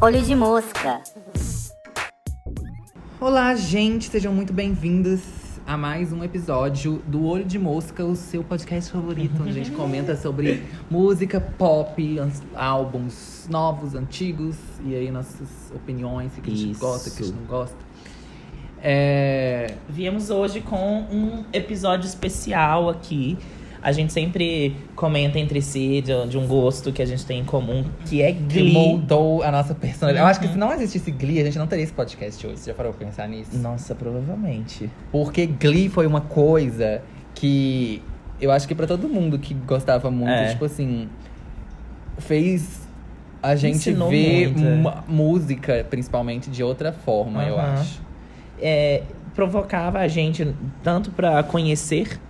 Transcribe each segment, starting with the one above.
Olho de mosca. Olá, gente, sejam muito bem-vindos a mais um episódio do Olho de Mosca, o seu podcast favorito, onde a gente comenta sobre música pop, álbuns novos, antigos, e aí nossas opiniões, o que a gente Isso. gosta, o que a gente não gosta. É. Viemos hoje com um episódio especial aqui. A gente sempre comenta entre si de, de um gosto que a gente tem em comum, que é Que Glee. moldou a nossa personalidade. Eu acho que se não existisse Glee, a gente não teria esse podcast hoje. Você já parou pra pensar nisso? Nossa, provavelmente. Porque Glee foi uma coisa que eu acho que pra todo mundo que gostava muito, É. tipo assim, fez a gente Ensinou ver é. música, principalmente, de outra forma, eu Aham. acho. É, provocava a gente tanto pra conhecer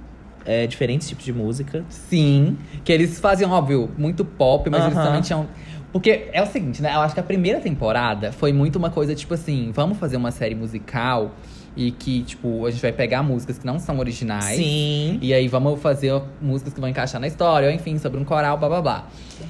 é, diferentes tipos de música. Sim, que eles faziam, óbvio, muito pop, mas eles Aham. também tinham. Porque é o seguinte, né? Eu acho que a primeira temporada foi muito uma coisa, tipo assim, vamos fazer uma série musical e que, tipo, a gente vai pegar músicas que não são originais. Sim. E aí vamos fazer músicas que vão encaixar na história, ou enfim, sobre um coral, blá blá blá.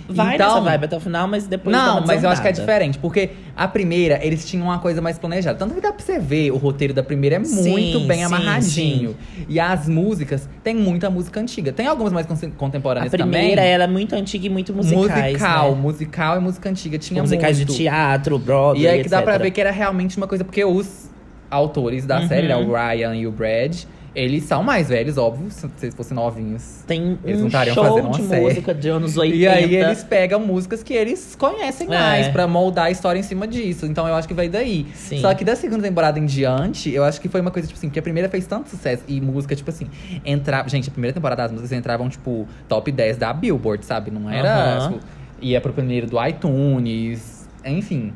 Vai então, nessa vibe até o final, mas depois Não, mas eu acho que é diferente, porque a primeira, eles tinham uma coisa mais planejada. Tanto que dá pra você ver, o roteiro da primeira é Sim, muito bem sim, amarradinho. E as músicas, tem muita música antiga. Tem algumas mais con- A contemporâneas primeira também. era muito antiga e muito musicais, musical, né? musical e música antiga tinha musicais muito. de teatro, Broadway, E aí que dá pra etc. ver que era realmente uma coisa, porque os autores da Uhum. série, né, o Ryan e o Brad, eles são mais velhos, óbvio, se fossem novinhos. Tem Eles um não estariam show fazendo uma de série. música de anos 80. E aí eles pegam músicas que eles conhecem É. mais pra moldar a história em cima disso. Então eu acho que vai daí. Sim. Só que da segunda temporada em diante, eu acho que foi uma coisa, tipo assim, que a primeira fez tanto sucesso e música, tipo assim, entrava. Gente, a primeira temporada as músicas entravam, tipo, top 10 da Billboard, sabe? Não era. Tipo, ia pro primeiro do iTunes, enfim.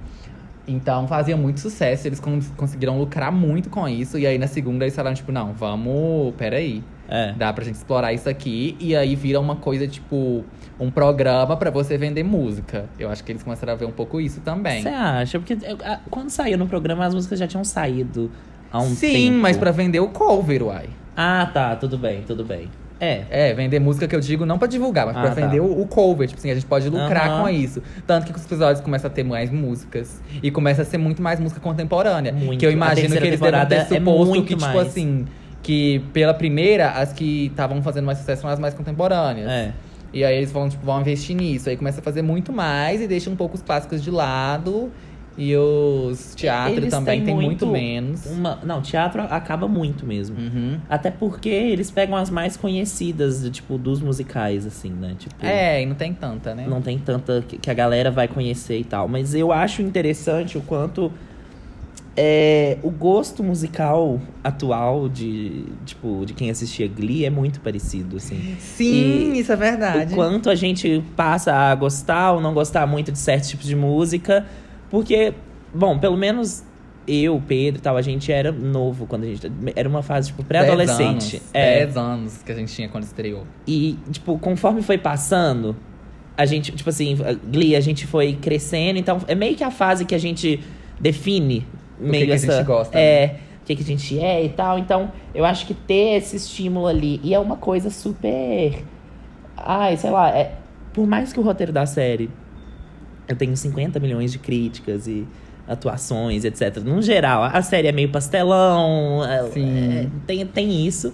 Então fazia muito sucesso, eles con- conseguiram lucrar muito com isso. E aí na segunda eles falaram, tipo, não, vamos. Peraí. É. Dá pra gente explorar isso aqui e aí vira uma coisa tipo um programa pra você vender música. Eu acho que eles começaram a ver um pouco isso também. Você acha? Porque quando saiu no programa, as músicas já tinham saído há um tempo. Sim, mas pra vender o cover, uai. Ah, tá. Tudo bem, tudo bem. É. É, vender música que eu digo não pra divulgar, mas Ah, pra tá. vender o, o cover. Tipo assim, a gente pode lucrar Aham. com isso. Tanto que os episódios começam a ter mais músicas. E começa a ser muito mais música contemporânea. Muito. Que eu imagino que eles devem ter é suposto muito que, tipo mais. assim, que pela primeira, as que estavam fazendo mais sucesso são as mais contemporâneas. É. E aí eles vão, tipo, vão investir nisso. Aí começa a fazer muito mais e deixa um pouco os clássicos de lado. E os teatro Eles também tem muito, muito menos. Uma... Não, teatro acaba muito mesmo. Uhum. Até porque eles pegam as mais conhecidas, tipo, dos musicais, assim, né? Tipo, É, e não tem tanta, né? não tem tanta que que a galera vai conhecer e tal. Mas eu acho interessante o quanto é, o gosto musical atual de, tipo, de quem assistia Glee é muito parecido, assim. Sim, E isso é verdade. O quanto a gente passa a gostar ou não gostar muito de certos tipos de música. Porque, bom, pelo menos eu, Pedro e tal, a gente era novo quando a gente. Era uma fase, tipo, pré-adolescente. Dez anos, É. Dez anos que a gente tinha quando estreou. E, tipo, conforme foi passando, a gente, tipo assim, a Glee, a gente foi crescendo. Então, é meio que a fase que a gente define meio que a essa. gente gosta, É, o que, que a gente é e tal. Então, eu acho que ter esse estímulo ali. E é uma coisa super. Ai, sei lá, é, por mais que o roteiro da série. Eu tenho 50 milhões de críticas e atuações, etc. No geral, a série é meio pastelão. é- Sim. é, tem, tem isso.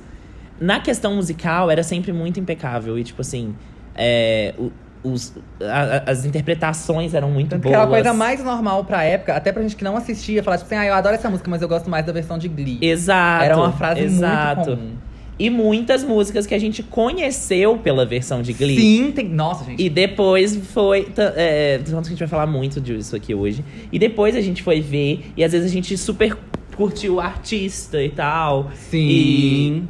Na questão musical, era sempre muito impecável. E, tipo assim, é, o- os, a- as interpretações eram muito Tanto que boas. era a coisa mais normal pra época, até pra gente que não assistia, falar tipo assim, ah, eu adoro essa música, mas eu gosto mais da versão de Glee. Exato. era uma frase exato. muito comum. E muitas músicas que a gente conheceu pela versão de Glee. Sim, tem. Nossa, gente. E depois foi. É, a gente vai falar muito disso aqui hoje. E depois a gente foi ver, e às vezes a gente super curtiu o artista e tal. Sim. E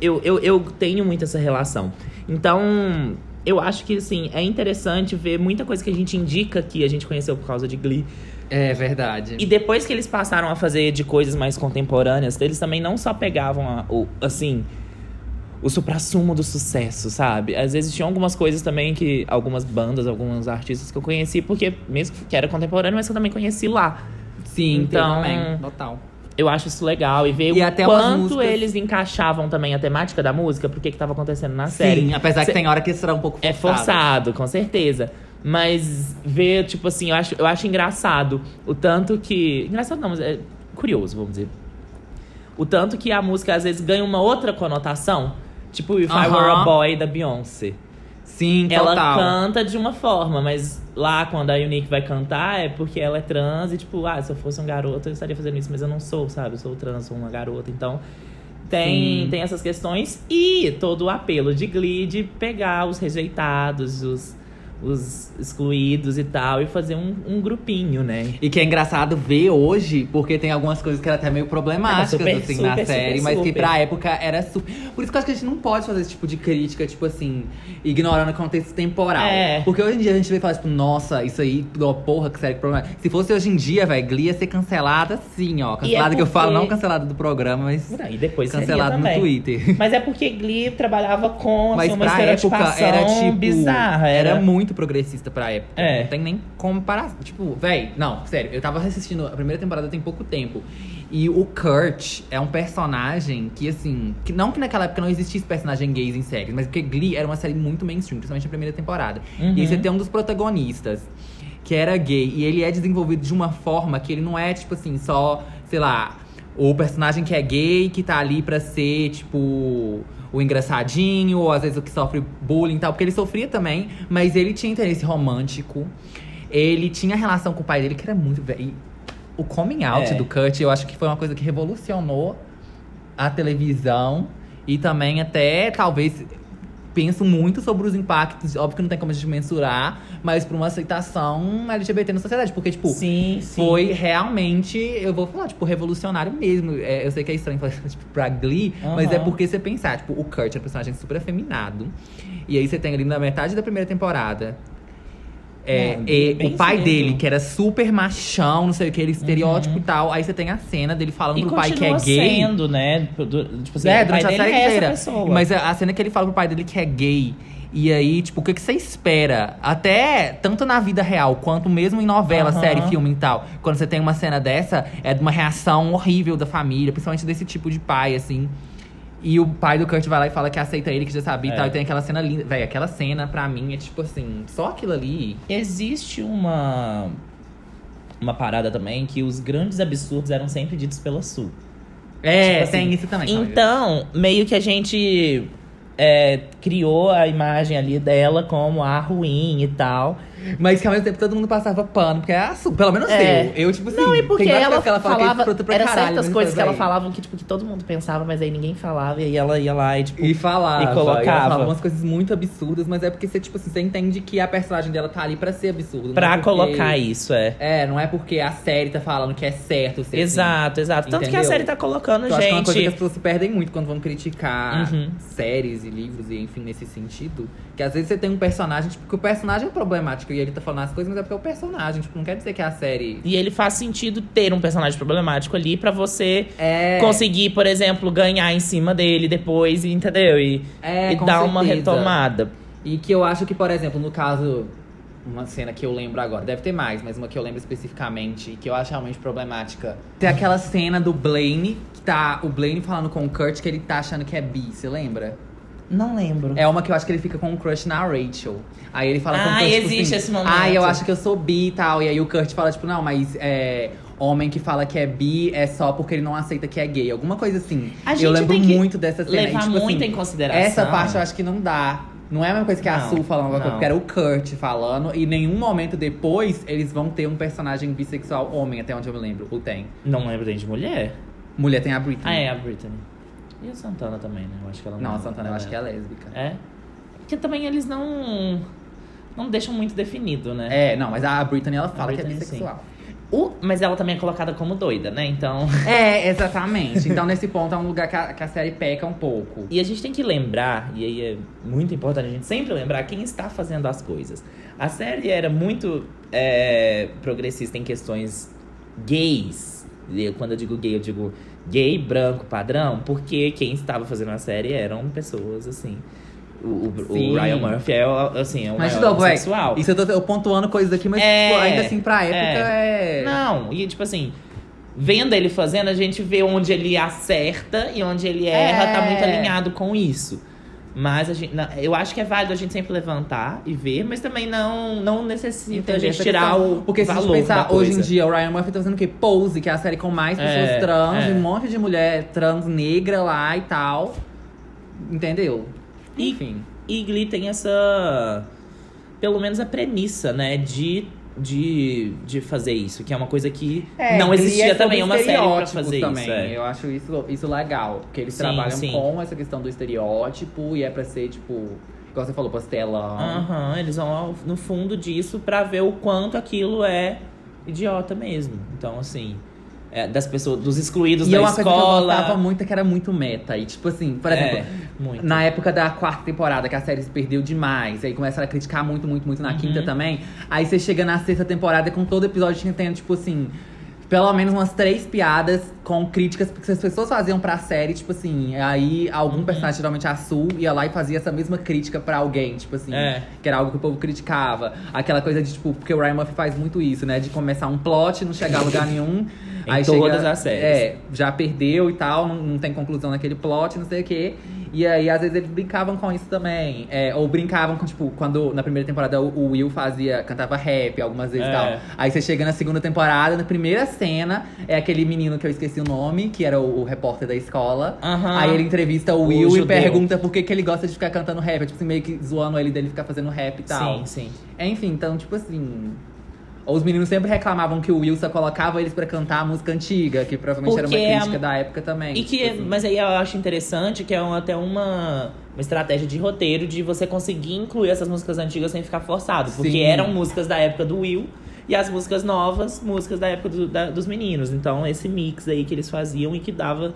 eu, eu, eu tenho muito essa relação. Então, eu acho que, assim, é interessante ver muita coisa que a gente indica que a gente conheceu por causa de Glee. É verdade. E depois que eles passaram a fazer de coisas mais contemporâneas, eles também não só pegavam, a- o, assim, o suprassumo do sucesso, sabe? Às vezes tinham algumas coisas também que algumas bandas, alguns artistas que eu conheci, porque mesmo que era contemporâneo, mas que eu também conheci lá. Sim, Então- também. Total. Eu acho isso legal. E ver E o até quanto músicas- eles encaixavam também a temática da música, pro que que tava acontecendo na série. Sim, apesar Cê- que tem hora que será um pouco É forçado. forçado, com certeza. Mas ver, tipo assim, eu acho, eu acho engraçado o tanto que. Engraçado não, mas é curioso, vamos dizer. O tanto que a música às vezes ganha uma outra conotação. Tipo, If I Were a. Boy da Beyoncé. Sim, Ela total. canta de uma forma, mas lá quando a Unique vai cantar é porque ela é trans e tipo, ah, se eu fosse um garoto eu estaria fazendo isso, mas eu não sou, sabe? Eu sou trans, sou uma garota, então tem, Sim. tem essas questões e todo o apelo de Glee de pegar os rejeitados, os, os excluídos e tal, e fazer um, um grupinho, né? E que é engraçado ver hoje, porque tem algumas coisas que eram até meio problemáticas, super, assim, na super, série, super, mas que super. pra época era super. Por isso que eu acho que a gente não pode fazer esse tipo de crítica, tipo assim, ignorando o contexto temporal. É. Porque hoje em dia a gente vê falar, tipo, nossa, isso aí, ó, porra, que série que problema. Se fosse hoje em dia, velho, Glee ia ser cancelada sim, ó. Cancelada que eu falo, é porque- não cancelada do programa, mas E depois cancelada no. Twitter. Mas é porque Glee trabalhava com Mas assim, uma pra época era tipo. bizarra. Era... muito progressista pra época. É. Não tem nem como parar. Tipo, véi, não, sério, eu tava assistindo a primeira temporada tem pouco tempo. E o Kurt é um personagem que, assim. Que não que naquela época não existisse personagem gays em séries, mas porque Glee era uma série muito mainstream, principalmente a primeira temporada. Uhum. E aí você tem um dos protagonistas que era gay. E ele é desenvolvido de uma forma que ele não é, tipo assim, só, sei lá, o personagem que é gay, que tá ali pra ser, tipo, o engraçadinho, ou às vezes o que sofre bullying e tal, porque ele sofria também, mas ele tinha interesse romântico. Ele tinha relação com o pai dele, que era muito. ve- e O coming out É. do Kurt, eu acho que foi uma coisa que revolucionou a televisão e também até, talvez, penso muito sobre os impactos. Óbvio que não tem como a gente mensurar, mas pra uma aceitação LGBT na sociedade. Porque, tipo, Sim, sim. foi realmente, eu vou falar, tipo, revolucionário mesmo. É, eu sei que é estranho falar, tipo, pra Glee, mas é porque você pensar, tipo, o Kurt é um personagem super afeminado. E aí você tem ali na metade da primeira temporada. É, Não, e bem o pai cedo. dele, que era super machão, não sei o que, ele estereótipo e tal. Aí você tem a cena dele falando Uhum. E pro pai que é gay. sendo, né? Du- Tipo assim, É, durante a série é inteira. Mas a cena que ele fala pro pai dele que é gay. E aí, tipo, o que, que você espera? Até tanto na vida real, quanto mesmo em novela, Aham. série, filme e tal. Quando você tem uma cena dessa, é de uma reação horrível da família, principalmente desse tipo de pai, assim. E o pai do Kurt vai lá e fala que aceita ele, que já sabia É. e tal. E tem aquela cena linda. Véi, aquela cena, pra mim, é tipo assim, só aquilo ali. Existe uma. Uma parada também que os grandes absurdos eram sempre ditos pela Sul. É, Tipo assim, tem isso também. Então, meio que a gente é, criou a imagem ali dela como a ruim e tal. Mas que ao mesmo tempo todo mundo passava pano, porque é assunto. Pelo menos É. eu. Eu, tipo assim. Não, e porque tem ela, que ela que é falava. escrota pra Era caralho, certas mas coisas que ela véi. falava que, tipo, que todo mundo pensava, mas aí ninguém falava. E aí ela ia lá e, tipo. E falava. E colocava. ela falava umas coisas muito absurdas, mas é porque você, tipo assim, você entende que a personagem dela tá ali pra ser absurda. não pra é porque- colocar isso, é. É, não é porque a série tá falando que é certo ser Exato, exato. Tanto que a Entendeu? série tá colocando, assim. Eu acho que é uma coisa que as gente. pessoas se perdem muito quando vão criticar Uhum. séries e livros, e enfim, nesse sentido. Que às vezes você tem um personagem, tipo, que o personagem é problemático e ele tá falando as coisas, mas é porque é o personagem. Tipo, não quer dizer que é a série. E ele faz sentido ter um personagem problemático ali pra você É. conseguir, por exemplo, ganhar em cima dele depois, entendeu? E, É, e dar uma certeza. retomada. E que eu acho que, por exemplo, no caso. Uma cena que eu lembro agora, deve ter mais, mas uma que eu lembro especificamente, que eu acho realmente problemática. Tem aquela cena do Blaine, que tá o Blaine falando com o Kurt que ele tá achando que é bi, você lembra? Não lembro. É uma que eu acho que ele fica com um crush na Rachel. Aí ele fala com o Ah, Kurt, tipo existe assim, esse momento. Ah, eu acho que eu sou bi e tal. E aí o Kurt fala, tipo, não, mas é, homem que fala que é bi é só porque ele não aceita que é gay. Alguma coisa assim. A eu gente lembro tem que muito dessa cena. levar e, tipo, muito assim, em consideração. Essa parte eu acho que não dá. Não é a mesma coisa que a Não, Sul falando, não. porque era o Kurt falando. E em nenhum momento depois eles vão ter um personagem bissexual homem, até onde eu me lembro. Ou tem. Não lembro nem de mulher. Mulher tem a Britney. Ah, é a Britney. E a Santana também, né? Eu acho que ela Não, a Santana eu acho que é lésbica. É? Porque também eles não. Não deixam muito definido, né? É, não, mas a Britney ela fala que é Britney, bissexual. O- mas ela também é colocada como doida, né? Então. É, exatamente. Então, nesse ponto, é um lugar que a, que a série peca um pouco. E a gente tem que lembrar, e aí é muito importante a gente sempre lembrar quem está fazendo as coisas. A série era muito é, progressista em questões gays. E quando eu digo gay, eu digo gay, branco, padrão, porque quem estava fazendo a série eram pessoas assim. O, o-. Ryan Murphy é, assim, é um Mas, maior novo, é, sexual. isso eu tô eu pontuando coisas aqui, mas É, tipo, ainda assim, pra época, é... Não, e tipo assim, vendo ele fazendo, a gente vê onde ele acerta e onde ele erra, tá muito É. alinhado com isso. Mas a gente, eu acho que é válido a gente sempre levantar e ver, mas também não, não necessita a Entendi gente essa tirar o Porque se a gente pensar, hoje em dia, o Ryan Murphy tá fazendo o quê? Pose, que é a série com mais pessoas É, trans, é. um monte de mulher trans negra lá e tal. Entendeu? E- Enfim. E Glee tem essa. Pelo menos a premissa, né? De, de, de fazer isso. Que é uma coisa que não Glee existia é também sobre uma série pra fazer também. isso. é. Eu acho isso, isso legal. Porque eles Sim, trabalham sim. com essa questão do estereótipo e é pra ser, tipo, igual você falou, pastelão. Aham, eles vão ao- no fundo disso pra ver o quanto aquilo é idiota mesmo. Então, assim, é, das pessoas, dos excluídos E da é uma coisa que eu gostava muito, que era muito meta. E, tipo assim, por exemplo, É. Na época da quarta temporada, que a série se perdeu demais, aí começaram a criticar muito, muito, muito na Uhum. quinta também. Aí você chega na sexta temporada e com todo episódio tinha tendo, tipo assim, pelo menos umas três piadas com críticas, porque as pessoas faziam pra série, tipo assim, aí algum Uhum. personagem, geralmente a Sul, ia lá e fazia essa mesma crítica pra alguém, tipo assim, É. que era algo que o povo criticava. Aquela coisa de, tipo, porque o Ryan Murphy faz muito isso, né? De começar um plot, não chegar a lugar nenhum. Em aí todas chega, as séries. É, já perdeu e tal, não, não tem conclusão naquele plot, não sei o quê. E aí, às vezes, eles brincavam com isso também. É, ou brincavam com, tipo, quando na primeira temporada o, o Will fazia, cantava rap algumas vezes e É. tal. Aí você chega na segunda temporada, na primeira cena, é aquele menino que eu esqueci o nome, que era o, o repórter da escola. Aham. Aí ele entrevista o O Will e judeu. pergunta por que, que ele gosta de ficar cantando rap. Tipo assim, meio que zoando ele dele ficar fazendo rap e tal. Sim, sim. Enfim, então, tipo assim. Os meninos sempre reclamavam que o Will só colocava eles pra cantar a música antiga, que provavelmente Porque era é uma a- crítica da época também. E que, tipo assim. mas aí eu acho interessante que é um- até uma, uma estratégia de roteiro de você conseguir incluir essas músicas antigas sem ficar forçado. Porque Sim. eram músicas da época do Will e as músicas novas, músicas da época do- da- dos meninos. Então, esse mix aí que eles faziam e que dava,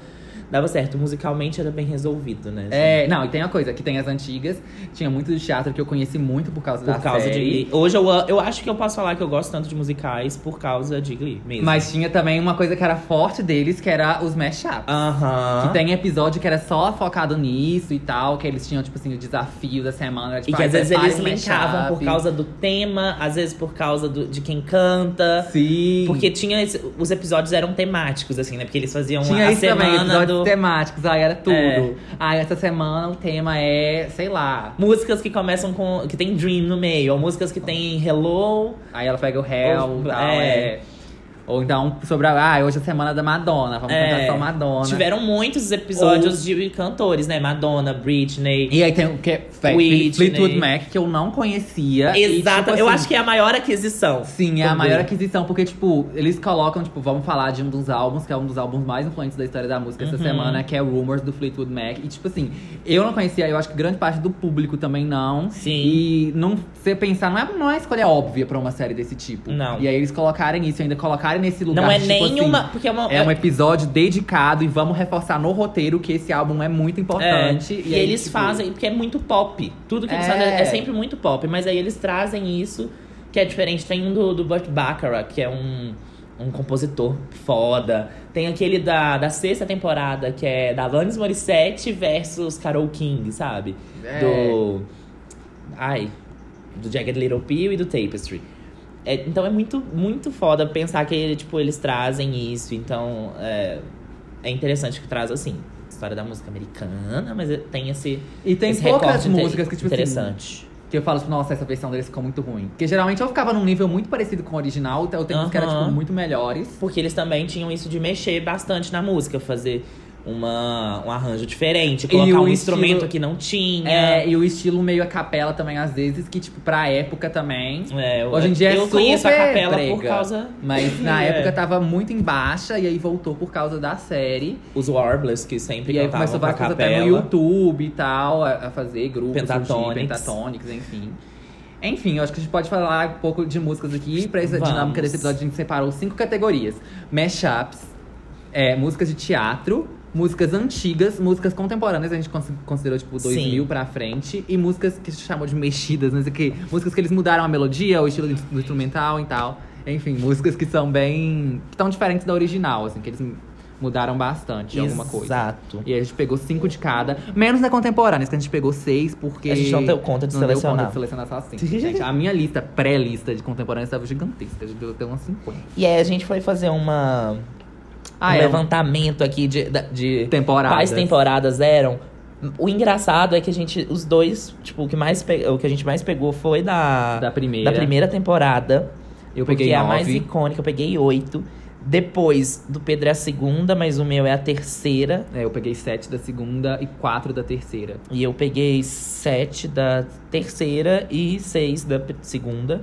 dava certo. Musicalmente era bem resolvido, né? É, não, e tem uma coisa, que tem as antigas, tinha muito de teatro que eu conheci muito por causa Por da causa de série. Glee. Hoje eu, eu acho que eu posso falar que eu gosto tanto de musicais por causa de Glee mesmo. Mas tinha também uma coisa que era forte deles, que era os mashups. Aham. Que tem episódio que era só focado nisso e tal, que eles tinham, tipo assim, o desafio da semana. Tipo, E que ah, às vezes eles linkavam por causa do tema, às vezes por causa do- de quem canta. Sim. Porque tinha esse- os episódios eram temáticos, assim, né? Porque eles faziam Tinha a também, semana episódios do. Temáticos, aí era tudo. É. Aí essa semana o tema é, sei lá. Músicas que começam com. que tem Dream no meio, ou músicas que tem Hello. Aí ela pega o réu Ou- e tal, é. é. Ou então sobre a. Ah, hoje é a semana da Madonna, vamos É, cantar só Madonna. Tiveram muitos episódios de cantores, né? Madonna, Britney. E aí tem o que? Whitney. Fleetwood Mac, que eu não conhecia. e, Exato, tipo, eu assim, acho que é a maior aquisição. Sim, é a maior aquisição, porque, tipo, eles colocam, tipo, vamos falar de um dos álbuns, que é um dos álbuns mais influentes da história da música essa Uhum. semana, que é Rumors do Fleetwood Mac. E, tipo assim, eu não conhecia, eu acho que grande parte do público também não. Sim. E não você pensar, não é, não é escolha óbvia pra uma série desse tipo. Não. E aí eles colocarem isso, ainda colocarem nesse lugar. Não é tipo, nem assim. Porque é uma. É um episódio dedicado e vamos reforçar no roteiro que esse álbum é muito É, importante. e, aí, eles tipo, fazem, porque é muito pop. Tudo que eles É. fazem é sempre muito pop. Mas aí eles trazem isso, que é diferente. Tem um do, do Burt Bacharach, que é um, um compositor foda. Tem aquele da, da sexta temporada, que é da Alanis Morissette versus Carole King, sabe? É. Do... Ai... Do Jagged Little Pill e do Tapestry. É, então é muito, muito foda pensar que tipo, eles trazem isso. Então é, é interessante que traz assim. História da música americana, mas tem esse. E tem esse poucas músicas que, tipo assim, interessante. Que eu falo, tipo, nossa, essa versão deles ficou muito ruim. Porque geralmente eu ficava num nível muito parecido com o original, então eu tenho uns que Aham. tipo, muito melhores. Porque eles também tinham isso de mexer bastante na música, fazer uma, um arranjo diferente, colocar um estilo- instrumento que não tinha. É, e o estilo meio a capela também, às vezes, que, tipo, pra época também. É, eu- Hoje em dia é eu conheço a capela por causa. Mas na É. época tava muito em baixa, e aí voltou por causa da série. Os Warblers, que sempre E aí começou várias coisas até no YouTube e tal, a, a fazer grupos, Pentatonics. surgir, pentatonics, enfim. Enfim, eu acho que a gente pode falar um pouco de músicas aqui. Pra essa Vamos. dinâmica desse episódio, a gente separou cinco categorias. Mashups, é, músicas de teatro, músicas antigas, músicas contemporâneas, a gente cons- considerou, tipo, 2000 Sim. pra frente. E músicas que se chamou de mexidas, não sei o que. Músicas que eles mudaram a melodia, o estilo do instrumental e tal. Enfim, músicas que são bem... Que estão diferentes da original, assim. Que eles mudaram bastante alguma coisa. Exato. E a gente pegou cinco de cada. Menos da contemporânea, que a gente pegou seis, porque. A gente não deu conta de não deu selecionar. conta de selecionar só cinco. gente, a minha lista, pré-lista de contemporânea, estava gigantesca. A gente deu até umas 50. E aí a gente foi fazer uma, Ah, um é. levantamento aqui de, de Temporadas. quais temporadas eram. O engraçado é que a gente, os dois, tipo, o que, mais pe- o que a gente mais pegou foi da, Da primeira. da primeira temporada. Eu porque peguei é a mais nove. icônica, eu peguei oito. Depois do Pedro é a segunda, mas o meu é a terceira. É, eu peguei sete da segunda e quatro da terceira. E eu peguei sete da terceira e seis da segunda.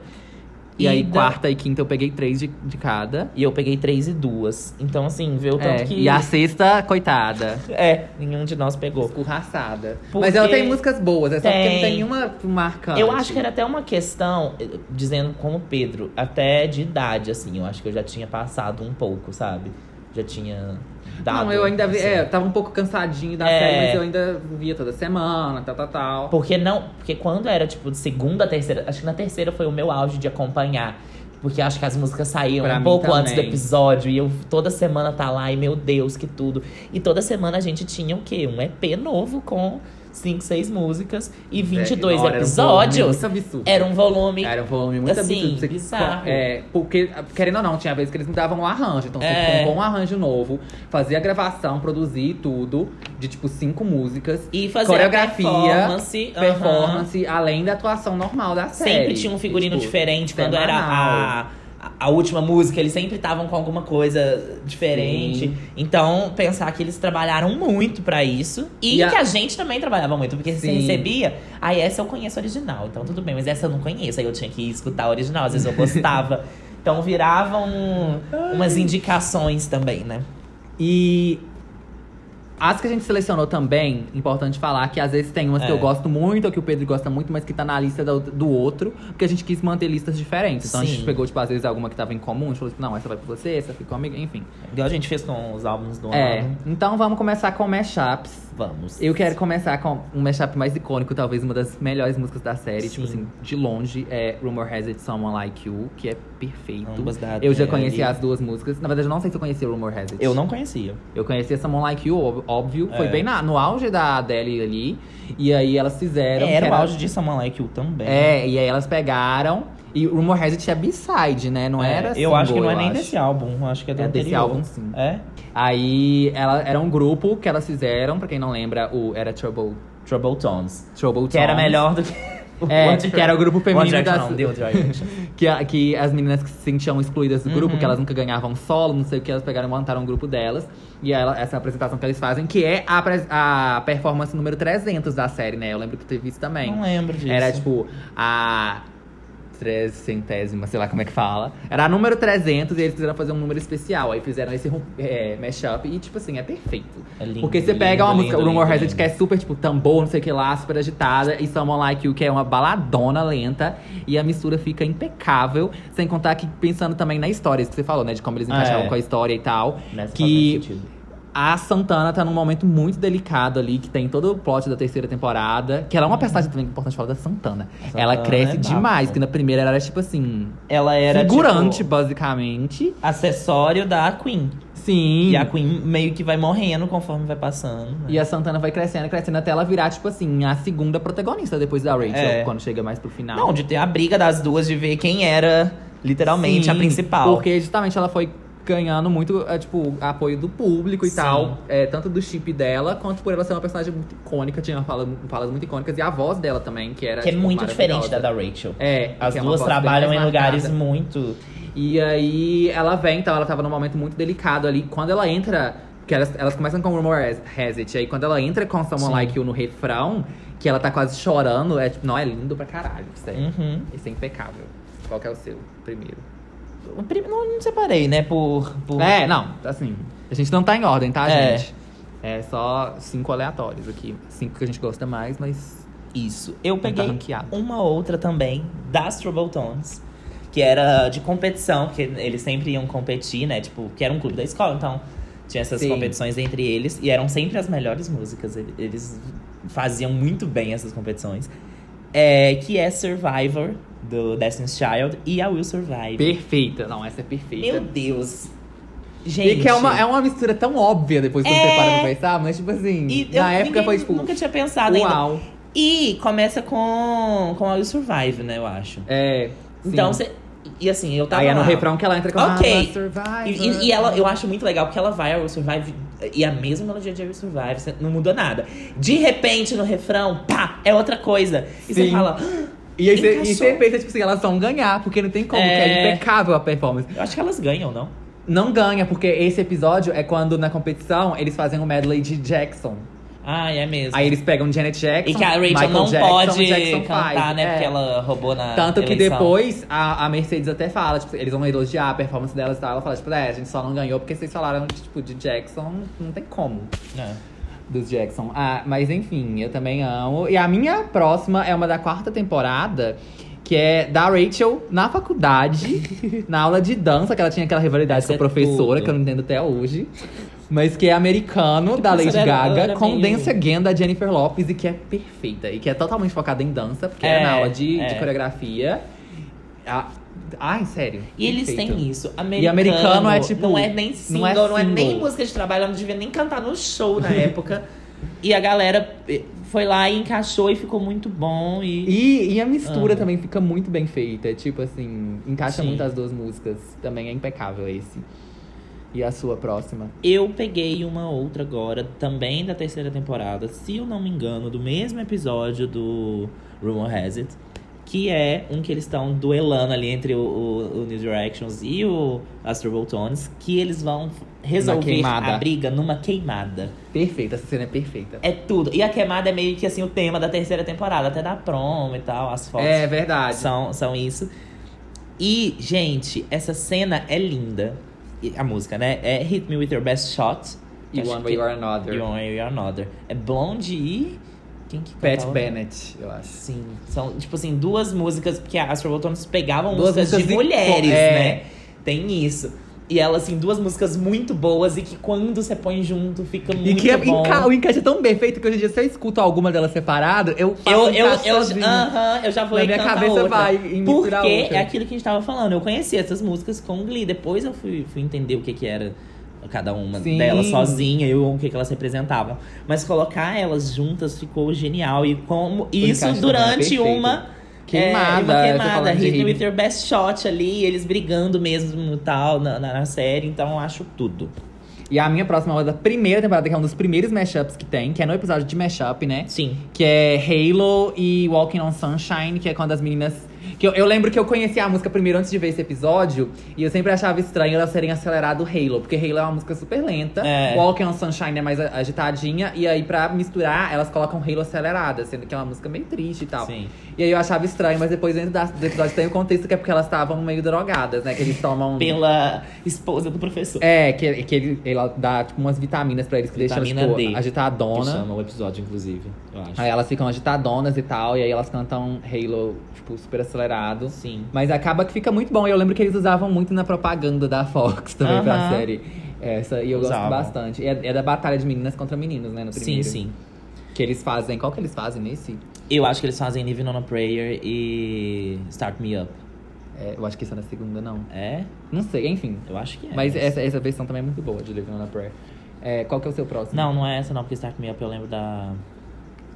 E, aí, da- quarta e quinta eu peguei três de, de cada. E eu peguei três e duas. Então, assim, vê o tanto É, que. E a sexta, coitada. É, nenhum de nós pegou. Escorraçada. Porque Mas ela tem músicas boas, é só porque não tem. tem nenhuma marcante. Eu acho que era até uma questão, eh, dizendo como Pedro, até de idade, assim. Eu acho que eu já tinha passado um pouco, sabe? Já tinha dado. Não, eu ainda vi. assim. É, tava um pouco cansadinho da É. série, mas eu ainda via toda semana, tal, tal, tal. Porque não. Porque quando era, tipo, de segunda, terceira. Acho que na terceira foi o meu auge de acompanhar. Porque acho que as músicas saíam Pra um pouco antes do também. episódio. E eu toda semana tá lá, e meu Deus, que tudo. E toda semana a gente tinha o quê? Um EP novo com 5, 6 músicas e 22 É, Era um volume episódios. Muito absurdo. Era um volume. Era um volume muito Assim, absurdo. Você- bizarro. É, porque, querendo ou não, tinha vezes que eles mudavam o arranjo. Então, você É. um arranjo novo, fazia a gravação, produzir tudo, de tipo cinco músicas. E fazer Coreografia, a performance. aham. Performance, além da atuação normal da série. Sempre tinha um figurino Tipo, diferente. Quando era semanal. a, a última música, eles sempre estavam com alguma coisa diferente. Sim. Então, pensar que eles trabalharam muito pra isso. E, E a- que a gente também trabalhava muito. Porque você Sim. recebia. Aí essa eu conheço original, então tudo bem. Mas essa eu não conheço. Aí eu tinha que escutar a original. Às vezes eu gostava. então viravam umas indicações também, né? E as que a gente selecionou também, importante falar que às vezes tem umas que É. eu gosto muito, ou que o Pedro gosta muito, mas que tá na lista do, do outro, porque a gente quis manter listas diferentes. Então a Sim. gente pegou, tipo, às vezes alguma que tava em comum, a gente falou, tipo, não, essa vai pra você, essa fica comigo, enfim. Igual a gente fez com os álbuns do É, ano. então vamos começar com mashups. Vamos. Eu quero começar com um mashup mais icônico, talvez uma das melhores músicas da série, tipo Sim. assim, de longe, é Rumor Has It Someone Like You, que é perfeito. Ambas da eu já Adele. conheci as duas músicas. Na verdade, eu não sei se eu conhecia Rumor Has It. Eu não conhecia. Eu conhecia Someone Like You, óbvio. Foi É. bem na- no auge da Adele ali. E aí elas fizeram. era que o auge de Like You também. É, e aí elas pegaram. E Rumor Has It é B-side, né? Não É, era Eu acho que não é nem acho. desse álbum. eu Acho que é do É desse anterior. álbum, sim. É? Aí ela, era um grupo que elas fizeram, pra quem não lembra, o era Trouble, Trouble Tones. Trouble Que era Tones. melhor do que. É, que era o grupo feminino One das- não, The Direction. Que, que as meninas que se sentiam excluídas do grupo, Uhum. que elas nunca ganhavam solo, não sei o que, elas pegaram e montaram um grupo delas. E ela, essa apresentação que eles fazem, que é a, a performance número 300 da série, né? Eu lembro que teve isso também. Não lembro disso. Era tipo a trecentésima, sei lá como é que fala. Era número 300 e eles quiseram fazer um número especial. Aí fizeram esse é, mashup e, tipo assim, é perfeito. É lindo, Porque você lindo, pega uma lindo, música, o Rumor lindo. que é super, tipo, tambor, não sei o que lá, super agitada, e Someone Like You, que é uma baladona lenta, e a mistura fica impecável. Sem contar que, pensando também na história, isso que você falou, né? De como eles encaixavam É. com a história e tal. Nessa que faz sentido. A Santana tá num momento muito delicado ali, que tem todo o plot da terceira temporada. Que ela é uma personagem também importante falar da Santana. Santana ela cresce é demais, que na primeira ela era tipo assim. Ela era figurante, tipo, basicamente. acessório da Queen. Sim. E a Queen meio que vai morrendo conforme vai passando. né? E a Santana vai crescendo, crescendo até ela virar, tipo assim, a segunda protagonista depois da Rachel, É. quando chega mais pro final. Não, de ter a briga das duas, de ver quem era literalmente a Sim, principal. Porque justamente ela foi ganhando muito, é, tipo, apoio do público e Sim. tal. É, tanto do chip dela, quanto por ela ser uma personagem muito icônica, tinha fala- falas muito icônicas. E a voz dela também, que era Que é tipo, muito diferente da da Rachel. É, As é duas bem trabalham em lugares muito. E aí ela vem, então ela tava num momento muito delicado ali. Quando ela entra, que elas, elas começam com Rumor Has It, aí quando ela entra com Someone Sim. Like You no refrão, que ela tá quase chorando, é tipo, não, é lindo pra caralho, sério. Uhum. Isso é impecável. Qual que é o seu primeiro? Não, não separei, né? Por. por... É, não, assim, a gente não tá em ordem, tá, É. gente? É só cinco aleatórios aqui. Cinco que a gente gosta mais, mas. Isso. Eu tá peguei ranqueado. uma outra também, das Trouble Tones, que era de competição, que eles sempre iam competir, né? Tipo, que era um clube da escola, então tinha essas Sim. competições entre eles. E eram sempre as melhores músicas. ele- Eles faziam muito bem essas competições. É, que é Survivor, do Destiny's Child, e a Will Survive. Perfeita. Não, essa é perfeita. Meu Deus. Gente. E que é uma, é uma mistura tão óbvia depois que É. você para pra pensar, mas tipo assim, E eu- na época ninguém foi tipo. Nunca tinha pensado ainda. Uau. E começa com, com a Will Survive, né, eu acho. É. Então, sim. cê- E assim, eu tava Aí é no lá. refrão que ela entra com Ok. "I'm a survivor". E, e- e ela, eu acho muito legal, porque ela vai ao Survive e a mesma melodia de Will Survive, você- não muda nada. De repente, no refrão, pá, é outra coisa. E você Sim. fala, E aí você e você pensa, tipo assim, elas vão ganhar, porque não tem como, É. que é impecável a performance. eu acho que elas ganham, não? Não ganha, porque esse episódio é quando na competição eles fazem um medley de Jackson. Ah, é mesmo. Aí eles pegam Janet Jackson. e que a Rachel Michael não Jackson, pode Jackson cantar, né? É. Porque ela roubou na Tanto que eleição. depois a, a Mercedes até fala, tipo, eles vão elogiar a performance delas e tal. Ela fala, tipo, é, a gente só não ganhou porque vocês falaram, tipo, de Jackson, não tem como. É. Dos Jackson. Ah, mas enfim, eu também amo. E a minha próxima é uma da quarta temporada, que é da Rachel na faculdade, na aula de dança, que ela tinha aquela rivalidade Essa com a é professora, tudo. que eu não entendo até hoje. Mas que é americano, da Lady era- Gaga, era com meio- Dance Again, da Jennifer Lopes, e que é perfeita. E que é totalmente focada em dança, porque É, é na aula de, é. de coreografia. Ah, ai, sério. E eles perfeito. têm isso. Americano, E americano é, tipo, Não é nem single, não não é é, nem single. música de trabalho, ela não devia nem cantar no show na época. E a galera eh, foi lá e encaixou e ficou muito bom. E, E, e a mistura Amo. também fica muito bem feita. Tipo assim, encaixa Sim. muito as duas músicas. Também é impecável esse. E a sua próxima? eu peguei uma outra agora, também da terceira temporada, se eu não me engano, do mesmo episódio do Rumor Has It. Que é um que eles estão duelando ali entre o, o, o New Directions e o Astro Botones. Que eles vão resolver a briga numa queimada. Perfeita, essa cena é perfeita. É tudo. E a queimada é meio que assim o tema da terceira temporada, até da promo e tal, as fotos É verdade. são, são isso. E, gente, essa cena é linda. A música, né? É Hit Me With Your Best Shot. E acho One Way or Another. E One Way or Another. É Blonde e... Quem que Pat? Bennett, eu acho. Sim. São, tipo assim, duas músicas, porque a Astro Botones pegavam Duas músicas de músicas mulheres, icô- é. né? Tem isso. E elas, assim, duas músicas muito boas e que quando você põe junto fica muito E que é, bom. enca- o encaixe é tão bem feito que hoje em dia, se eu escuto alguma delas separado, eu faço Eu, eu, eu, encaixozinho. aham, eu já vou Na minha cabeça outra. vai em Porque outra. é aquilo que a gente tava falando. Eu conhecia essas músicas com Glee. Depois eu fui, fui entender o que que era cada uma Sim. delas sozinha e o que que elas representavam. Mas colocar elas juntas ficou genial. E como isso é durante uma... Queimada, é, queimada, Hit Me. With Your Best Shot ali, eles brigando mesmo e tal na, na, na série, então eu acho tudo. E a minha próxima é da primeira temporada, que é um dos primeiros mashups que tem, que é no episódio de mashup, né? Sim. Que é Halo e Walking on Sunshine, que é quando as meninas. Que eu, eu lembro que eu conheci a música primeiro antes de ver esse episódio, e eu sempre achava estranho elas serem acelerado Halo, porque Halo é uma música super lenta, É. Walking on Sunshine é mais agitadinha, e aí pra misturar, elas colocam Halo acelerada, sendo que é uma música meio triste e tal. Sim. E aí eu achava estranho, mas depois dentro da- do episódio tem o contexto que é porque elas estavam meio drogadas, né? Que eles tomam. Pela esposa do professor. É, que, que ele, ele dá tipo umas vitaminas pra eles que deixam Vitamina tipo, D. Que agitadona. chama o episódio, inclusive, eu acho. Aí elas ficam agitadonas e tal, e aí elas cantam Halo, tipo, super acelerado. Sim. Mas acaba que fica muito bom. E eu lembro que eles usavam muito na propaganda da Fox também pra Aham. série. Essa, e eu Usavam. gosto bastante. É, é da batalha de meninas contra meninos, né? No Sim, primeiro. sim. Que eles fazem. Qual que eles fazem nesse? Eu acho que eles fazem Living on a Prayer e Start Me Up. É, eu acho que isso é na segunda, não. É? Não sei, enfim. Eu acho que é. Mas essa, essa versão também é muito boa de Living on a Prayer. É, qual que é o seu próximo? Não, não é essa não, porque Start Me Up eu lembro da...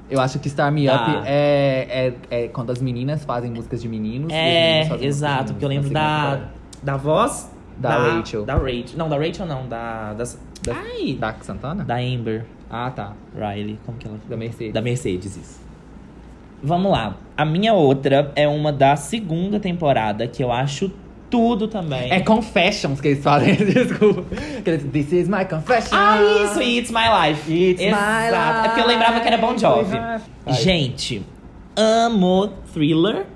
Eu acho que Star Me Up Ah. é, é, é quando as meninas fazem músicas de meninos. os É, meninos exato, porque eu lembro da... Da voz... Da Rachel. Da Rachel. Não, da Rachel não, da... Das, Da- ai! Da Santana? Da Amber Ah, tá. Riley, como que ela... Da Mercedes. Da Mercedes, isso. Vamos lá. A minha outra é uma da segunda temporada, que eu acho tudo também. É Confessions que eles fazem, desculpa. Que eles, This is my confession. Ah, isso! It's My Life. It's my Exato. É porque eu lembrava que era Bon Jovi. Gente, amo Thriller.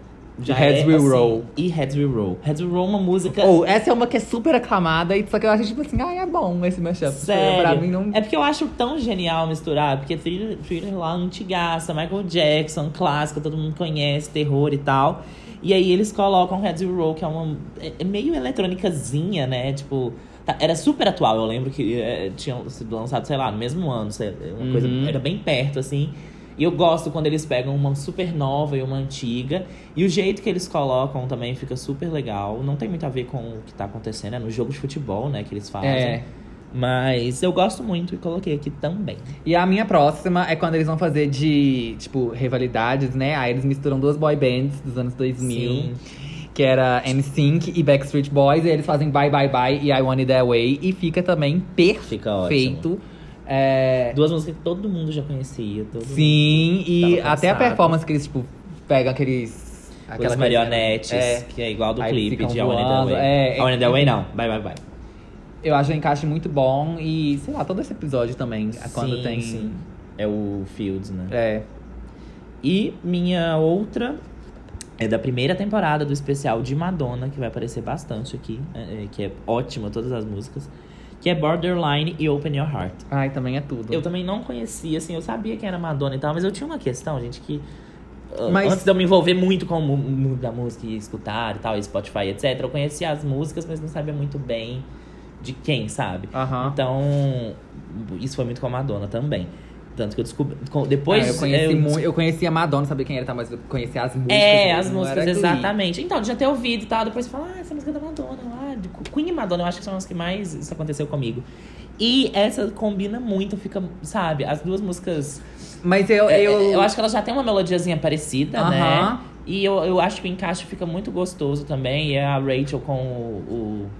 Já Heads é, Will assim, Roll. E Heads Will Roll. Heads Will Roll é uma música... Ou, essa é uma que é super aclamada, e só que eu acho tipo assim, ah, é bom esse mashup. Sério. Pra mim não. É porque eu acho tão genial misturar, porque thriller, thriller lá antigaça, Michael Jackson, clássico, todo mundo conhece, terror e tal. E aí eles colocam Heads Roll, que é uma. É é meio eletrônicazinha, né? Tipo. tá- era super atual, eu lembro que é, tinha sido lançado, sei lá, no mesmo ano, sei, uma coisa. Uhum. Era bem perto, assim. E eu gosto quando eles pegam uma super nova e uma antiga. E o jeito que eles colocam também fica super legal. Não tem muito a ver com o que tá acontecendo, é no jogo de futebol, né, que eles fazem. É. Mas eu gosto muito e coloquei aqui também. E a minha próxima é quando eles vão fazer de, tipo, rivalidades, né? Aí eles misturam duas boy bands dos anos 2000. Sim. que era NSYNC e Backstreet Boys. E eles fazem Bye Bye Bye e I Want It That Way. E fica também Fica ótimo. perfeito. É, Duas músicas que todo mundo já conhecia. Sim, e até a performance que eles, tipo, pegam aqueles... Aquelas aquela marionetes, É, que é igual do clipe de I Want It That voando, Way. é, I It That Way não. Bye, bye, bye. Eu acho o encaixe muito bom. E, sei lá, todo esse episódio também. é Quando Sim, tem... sim. É o Fields, né? É, E minha outra é da primeira temporada do especial de Madonna, que vai aparecer bastante aqui, é, é, que é ótima todas as músicas, que é Borderline e Open Your Heart. ai, também é tudo. Eu também não conhecia, assim, eu sabia que era Madonna e tal, mas eu tinha uma questão, gente, que uh, Mas- antes de eu me envolver muito com o mu- mundo da música e escutar e tal, e Spotify, etc, eu conhecia as músicas, mas não sabia muito bem de quem, sabe? Aham. Então, isso foi muito com a Madonna também. Tanto que eu descobri. Depois Ah, eu, conheci eu eu conhecia a Madonna, sabia quem era, tá? mas eu conhecia as músicas. É, mesmo, as músicas, exatamente. Então, já ter ouvido e tal, depois você fala, ah, essa música é da Madonna, lá, de Queen e Madonna, eu acho que são as que mais isso aconteceu comigo. E essa combina muito, fica, sabe, as duas músicas. Mas eu. é, eu... Eu, acho que elas já têm uma melodiazinha parecida, Aham. né? E eu, eu acho que o encaixe fica muito gostoso também. E é a Rachel com o. o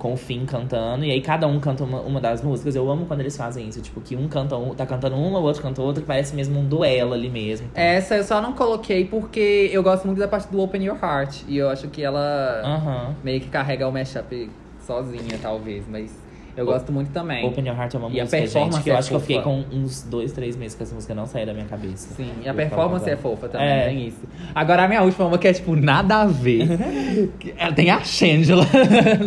com o Finn cantando, e aí cada um canta uma, uma das músicas. Eu amo quando eles fazem isso, tipo, que um canta um, tá cantando uma, o outro canta outra, que parece mesmo um duelo ali mesmo. Então, Essa eu só não coloquei porque eu gosto muito da parte do Open Your Heart. E eu acho que ela Aham. meio que carrega o mashup sozinha, talvez. Mas eu gosto muito também. Open Your Heart é uma E a música, performance gente, que eu é acho que eu fiquei fofa. com uns dois, três meses que essa música não saía da minha cabeça. Sim, e a performance é fofa também, É. tem isso. Agora a minha última uma que é, tipo, nada a ver. Ela tem a Shangela.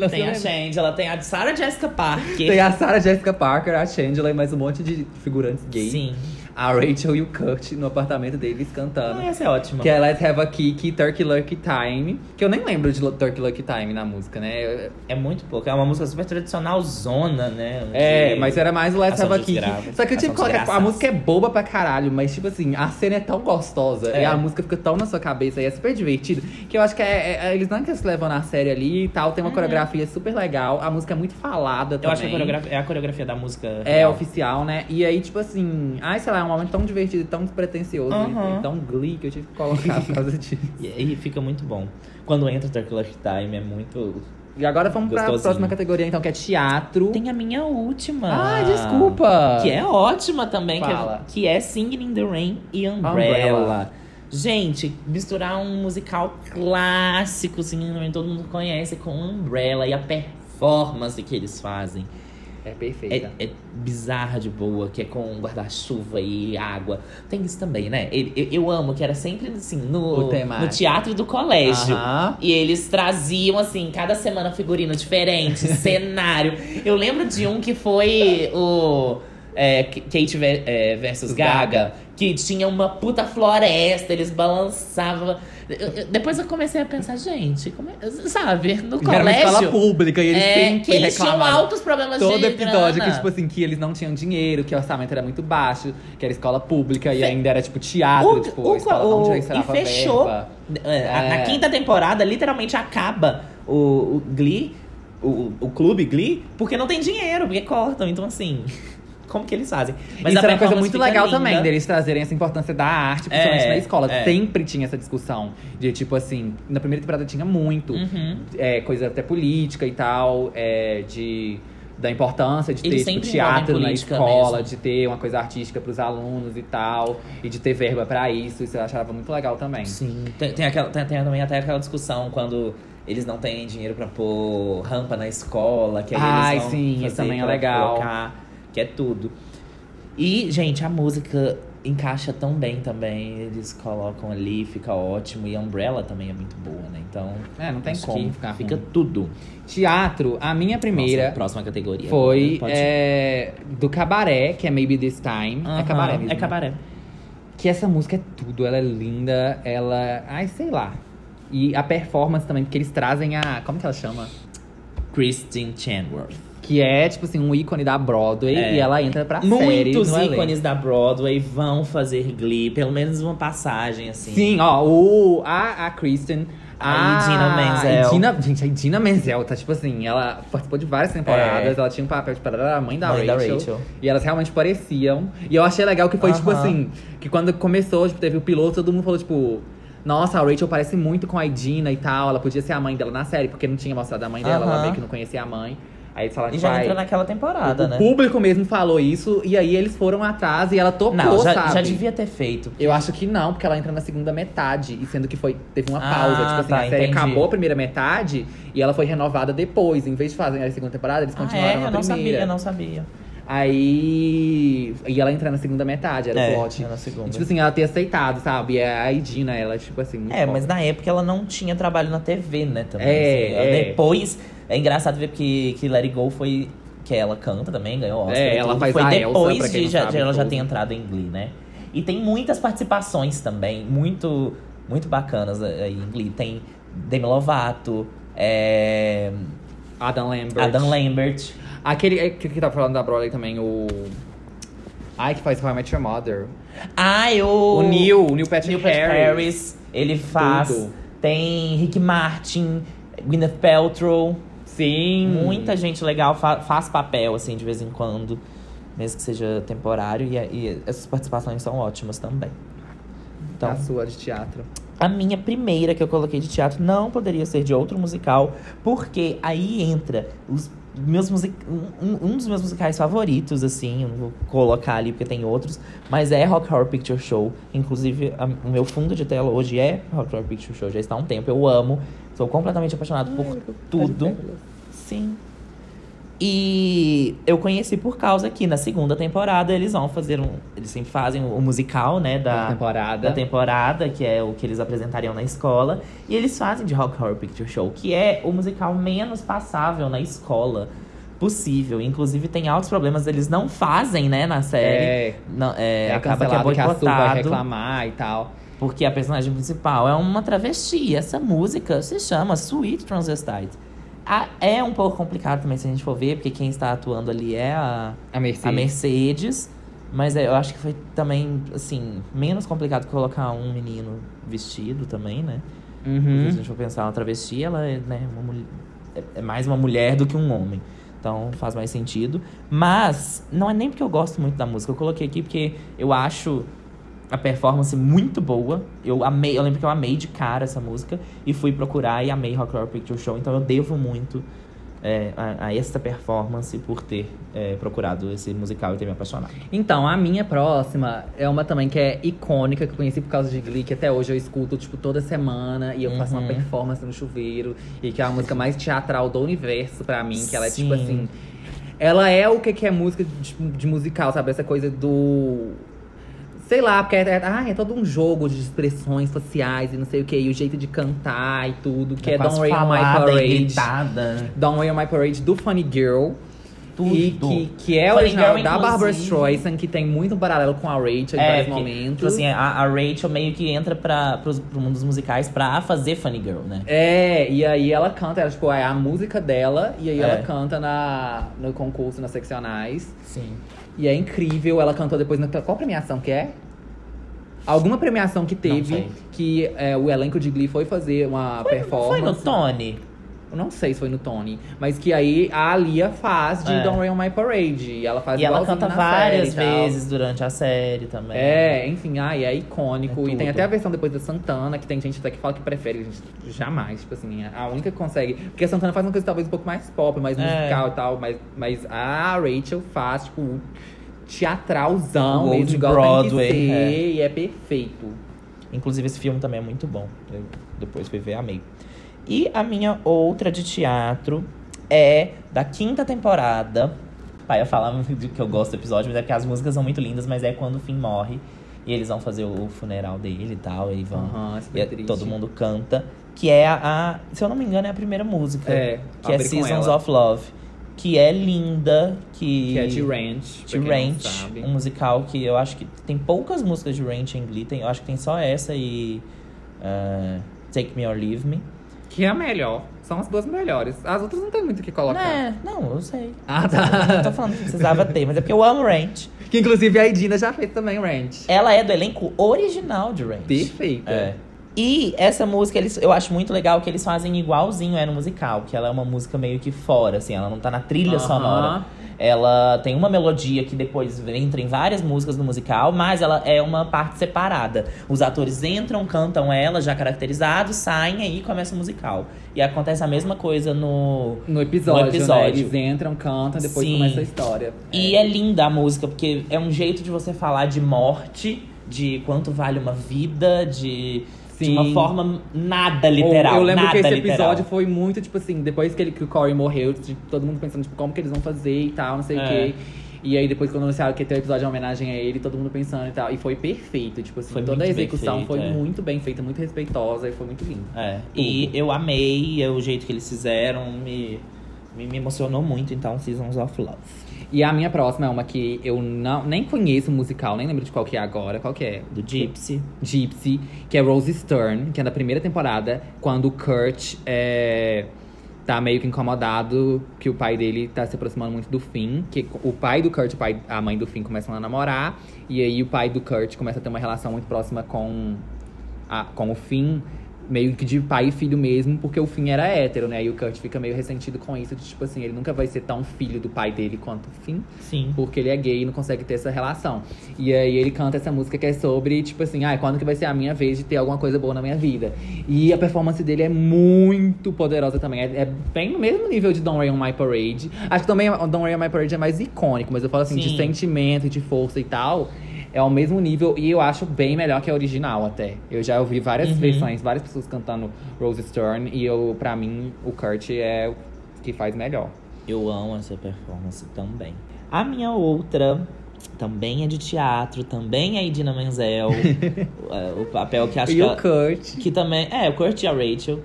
Tem a sei Change, ela tem a Sarah Jessica Parker. Tem a Sarah Jessica Parker, a Shangela e mais um monte de figurantes gays. Sim. A Rachel e o Kurt no apartamento deles cantando. Ah, essa é ótima. Que é Let's Have a Kick, Turkey Lucky Time. Que eu nem lembro de Turkey Lucky Time na música, né? É muito pouco. É uma música super tradicional zona, né? É, mas era mais o Let's Have a Kick. Só que eu tive que colocar, a música é boba pra caralho, mas tipo assim, a cena é tão gostosa É. e a música fica tão na sua cabeça e é super divertido que eu acho que é, é- eles não é se levam na série ali e tal, tem uma coreografia super legal, a música é muito falada Uhum. Eu também. acho que a coreografia, é a coreografia da música. É real. oficial, né? E aí, tipo assim, ai, sei lá, é um momento tão divertido, tão despretensioso Aham. e tão glee que eu tive que colocar por causa disso. E aí fica muito bom. Quando entra o Lucky Time é muito. E agora vamos pra Gostosinho. próxima categoria, então, que é teatro. Tem a minha última. Ah, desculpa! Que é ótima também, que é, Fala. que é Singing in the Rain e Umbrella. Umbrella. Gente, misturar um musical clássico, Singing in the Rain, todo mundo conhece, com Umbrella e a performance que eles fazem. É perfeita. É, é bizarra de boa, que é com guarda-chuva e água. Tem isso também, né? Eu, eu- amo que era sempre assim, no, no teatro do colégio. Aham. E eles traziam, assim, cada semana figurino diferente, cenário. Eu lembro de um que foi o é, Kate é, versus Gaga, Gaga. que tinha uma puta floresta, eles balançavam. Eu- eu- depois eu comecei a pensar, gente, como é, sabe, no Era uma escola colégio. pública e eles É, sempre que eles tinham altos problemas Todo de episódio grana. que, tipo assim, que eles não tinham dinheiro, que o orçamento era muito baixo, que era escola pública e ainda era, tipo, teatro, tipo, a escola não o- direcionava e fechou. verba. É, Na É. quinta temporada, literalmente acaba o, o Glee, o, o clube Glee, porque não tem dinheiro, porque cortam. Então, assim, como que eles fazem? Isso a era uma coisa muito legal linda. também, deles trazerem essa importância da arte, principalmente É, na escola. é. Sempre tinha essa discussão. De, tipo assim, na primeira temporada tinha muito. Uhum. é, coisa até política e tal, é, de da importância de ter Eles tipo, sempre teatro na escola, mesmo. de ter uma coisa artística pros alunos e tal, e de ter verba pra isso, isso eu achava muito legal também. Sim. Tem, tem, aquela, tem, tem também até aquela discussão quando eles não têm dinheiro pra pôr rampa na escola, que aí Ai, eles vão sim, isso também é legal. colocar, que é tudo. E, gente, a música encaixa tão bem também. Eles colocam ali, fica ótimo. E a Umbrella também é muito boa, né? Então. É, não tem como ficar Fica ruim. tudo. Teatro, a minha primeira Nossa, próxima categoria. foi é, do Cabaré, que é Maybe This Time. É Cabaré mesmo. É cabaré. Que essa música é tudo, ela é linda, ela. Ai, sei lá. E a performance também, porque eles trazem a. Como que ela chama? Kristen Chenworth. Que é, tipo assim, um ícone da Broadway É. e ela entra pra série. Muitos no elenco. ícones da Broadway vão fazer Glee, pelo menos uma passagem, assim. Sim, ó, o, a, a Kristen. A Idina Menzel. Idina- gente, a Idina Menzel tá tipo assim, ela participou de várias temporadas, É. ela tinha um papel, tipo, ela era a mãe da, Mãe da Rachel, Rachel. E elas realmente pareciam. E eu achei legal que foi, tipo Aham. assim, que quando começou, tipo, teve o piloto, todo mundo falou, tipo. Nossa, a Rachel parece muito com a Idina e tal. Ela podia ser a mãe dela na série, porque não tinha mostrado a mãe dela. Ela Aham. meio que não conhecia a mãe. Aí eles falaram E já entra naquela temporada, o né? público mesmo falou isso, e aí eles foram atrás e ela topou, Não, já, sabe? já devia ter feito. Eu acho que não, porque ela entra na segunda metade. E sendo que foi, teve uma Ah, pausa. Tipo assim, tá, a série entendi. acabou a primeira metade e ela foi renovada depois. Em vez de fazerem a segunda temporada, eles Ah, continuaram é? na Eu não primeira. sabia, eu não sabia. Aí. E ela entra na segunda metade, era É, o plot. é na segunda. E, tipo assim, ela ter aceitado, sabe? E a Idina, ela, tipo assim. muito É, foda. mas na época ela não tinha trabalho na TV, né? Também. É, assim. É. Depois, é engraçado ver que, que Let It Go foi. Que ela canta também, ganhou Oscar. É, e ela tudo. faz Foi a Elsa, depois quem de, já, de ela já ter entrado em Glee, né? E tem muitas participações também, muito, muito bacanas aí em Glee. Tem Demi Lovato, é, Adam Lambert. Adam Lambert. Aquele é, que, que tá falando da Broadway também, o. Ai, que faz How I Met Your Mother. Ai, o. O Neil, o Neil Patrick Neil Patrick Harris. Harris. Ele faz. Tudo. Tem Rick Martin, Gwyneth Paltrow. Sim. Muita gente legal fa- faz papel, assim, de vez em quando. Mesmo que seja temporário. E, e essas participações são ótimas também. Então, A sua de teatro. a minha primeira que eu coloquei de teatro não poderia ser de outro musical, porque aí entra os meus music... um, um dos meus musicais favoritos, assim, eu não vou colocar ali porque tem outros, mas é Rock Horror Picture Show. Inclusive, a- o meu fundo de tela hoje é Rock Horror Picture Show, já está há um tempo, eu amo, sou completamente apaixonado por tudo. Sim. E eu conheci por causa que na segunda temporada eles vão fazer um. Eles sempre fazem o musical, né? Da Da, temporada. da temporada, que é o que eles apresentariam na escola. E eles fazem de Rock Horror Picture Show, que é o musical menos passável na escola possível. Inclusive tem altos problemas, eles não fazem, né, na série. É, Não, é, é acaba que é cancelado que a Su vai boicotado. reclamar e tal. Porque a personagem principal é uma travesti. Essa música se chama Sweet Transvestite. A- é um pouco complicado também se a gente for ver, porque quem está atuando ali é a, A Mercedes. a Mercedes. Mas é, eu acho que foi também, assim, menos complicado que colocar um menino vestido também, né? Porque Uhum. Se a gente for pensar uma travesti, ela é, né, mulher, é- é mais uma mulher do que um homem. Então faz mais sentido. Mas não é nem porque eu gosto muito da música. Eu coloquei aqui porque eu acho a performance muito boa. Eu amei, eu lembro que eu amei de cara essa música e fui procurar e amei Rock Horror Picture Show. Então eu devo muito é, a, a essa performance por ter é, procurado esse musical e ter me apaixonado. Então, a minha próxima é uma também que é icônica, que eu conheci por causa de Glee, que até hoje eu escuto, tipo, toda semana. E eu faço uma Uhum. performance no chuveiro. E que é a música mais teatral do universo pra mim. Que ela é, tipo Sim. assim... Ela é o que que é música de, de musical, sabe? Essa coisa do... Sei lá, porque é, é, ah, é todo um jogo de expressões faciais e não sei o que. E o jeito de cantar e tudo. Que é, quase Don't Rain on My e Parade. gritada. Don't Rain on My Parade do Funny Girl. Tudo. E que, que é Funny original Girl, da Barbara. Streisand, que tem muito paralelo com a Rachel em É, vários que, momentos. Tipo assim, a, a Rachel meio que entra pra, pros, pro mundo dos musicais pra fazer Funny Girl, né? É, e aí ela canta, ela, tipo, é a música dela, e aí É. ela canta na, no concurso, nas seccionais. Sim. E é incrível, ela cantou depois na. Qual premiação que é? Alguma premiação que teve que é, o elenco de Glee foi fazer uma performance. Foi no Tony. Eu não sei se foi no Tony, mas que aí a Alia faz de É. Don't Rain on My Parade. E ela faz E ela canta várias série vezes durante a série também. É, enfim, ai, é icônico. É e tem até a versão depois da Santana, que tem gente até que fala que prefere, gente, jamais, tipo assim, a única que consegue. Porque a Santana faz uma coisa talvez um pouco mais pop, mais É. musical e tal, mas, mas a Rachel faz, tipo, teatralzão, O mesmo, igual Broadway, tem que ser, é. e é perfeito. Inclusive, esse filme também é muito bom. Eu depois fui ver, amei. E a minha outra de teatro é da quinta temporada. Pai, eu falava que eu gosto do episódio, mas é porque as músicas são muito lindas, mas é quando o Finn morre. E eles vão fazer o funeral dele e tal, e vão. Super e é- todo mundo canta. Que é a, a- Se eu não me engano, é a primeira música. É, Que é Seasons of Love. Que é linda. Que, Que é de Ranch. de Ranch, um musical que eu acho que tem poucas músicas de Ranch em Glee. Tem, eu acho que tem só essa e uh, Take Me or Leave Me. Que é a melhor. São as duas melhores. As outras não tem muito o que colocar. É, não, eu sei. Ah, Eu tá. Não tô falando que precisava ter, mas é porque eu amo Ranch. Que inclusive a Idina já fez também Ranch. Ela é do elenco original de Ranch. Perfeita. É. E essa música, eles, eu acho muito legal que eles fazem igualzinho é no musical. Que ela é uma música meio que fora, assim. Ela não tá na trilha Aham. sonora. Ela tem uma melodia que depois entra em várias músicas do musical, mas ela é uma parte separada. Os atores entram, cantam ela, já caracterizados, saem aí começa o musical. E acontece a mesma coisa no. No episódio, No episódio. Né? Eles entram, cantam, depois Sim. começa a história. E é linda a música, porque é um jeito de você falar de morte, de quanto vale uma vida, de, de Sim. uma forma nada literal. Ou Eu lembro que esse literal. episódio foi muito, tipo assim, depois que, ele, que o Corey morreu, todo mundo pensando, tipo, como que eles vão fazer e tal, não sei o É. quê. E aí, depois, quando anunciaram que ia ter o episódio em homenagem a ele, todo mundo pensando e tal. E foi perfeito, tipo assim, Foi toda a execução feito, foi é. muito bem feita, muito respeitosa e foi muito lindo. É. E eu amei é, o jeito que eles fizeram, me, me, me emocionou muito, então, Seasons of Love. E a minha próxima é uma que eu não, nem conheço o musical, nem lembro de qual que é agora. Qual que é? Do Gypsy. Gypsy, que é Rose Stern, que é da primeira temporada, quando o Kurt é, tá meio que incomodado que o pai dele tá se aproximando muito do fim. Que o pai do Kurt e o pai, a mãe do fim começam a namorar. E aí o pai do Kurt começa a ter uma relação muito próxima com, a, com o fim. Meio que de pai e filho mesmo, porque o Finn era hétero, né? E o Kurt fica meio ressentido com isso, de tipo assim, ele nunca vai ser tão filho do pai dele quanto o Finn Sim. porque ele é gay e não consegue ter essa relação. E aí ele canta essa música que é sobre, tipo assim, ah, quando que vai ser a minha vez de ter alguma coisa boa na minha vida? E a performance dele é muito poderosa também. É, é bem no mesmo nível de Don't Rain on My Parade. Acho que também Don't Rain on My Parade é mais icônico, mas eu falo assim, de Sim. sentimento, de força e tal. É ao mesmo nível e eu acho bem melhor que a original até. Eu já ouvi várias Uhum. versões, várias pessoas cantando Rose Stern e eu, pra mim, o Kurt é o que faz melhor. Eu amo essa performance também. A minha outra também é de teatro, também é Idina Menzel. o, o papel que acho e que o ela- Kurt que também. É, o Kurt e a Rachel.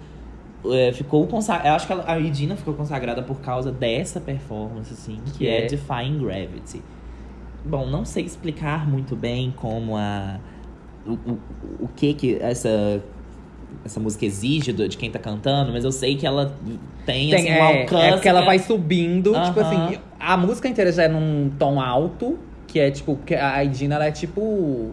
é, ficou consagrada. Eu acho que ela- a Idina ficou consagrada por causa dessa performance, assim, que, Que é, é? Defying Gravity. Bom, não sei explicar muito bem como a. O, o, o que que essa. Essa música exige de quem tá cantando, mas eu sei que ela tem, assim, um é, alcance. é porque ela que vai subindo, tipo Aham. assim, a música inteira já é num tom alto, que é tipo, a Idina ela é tipo.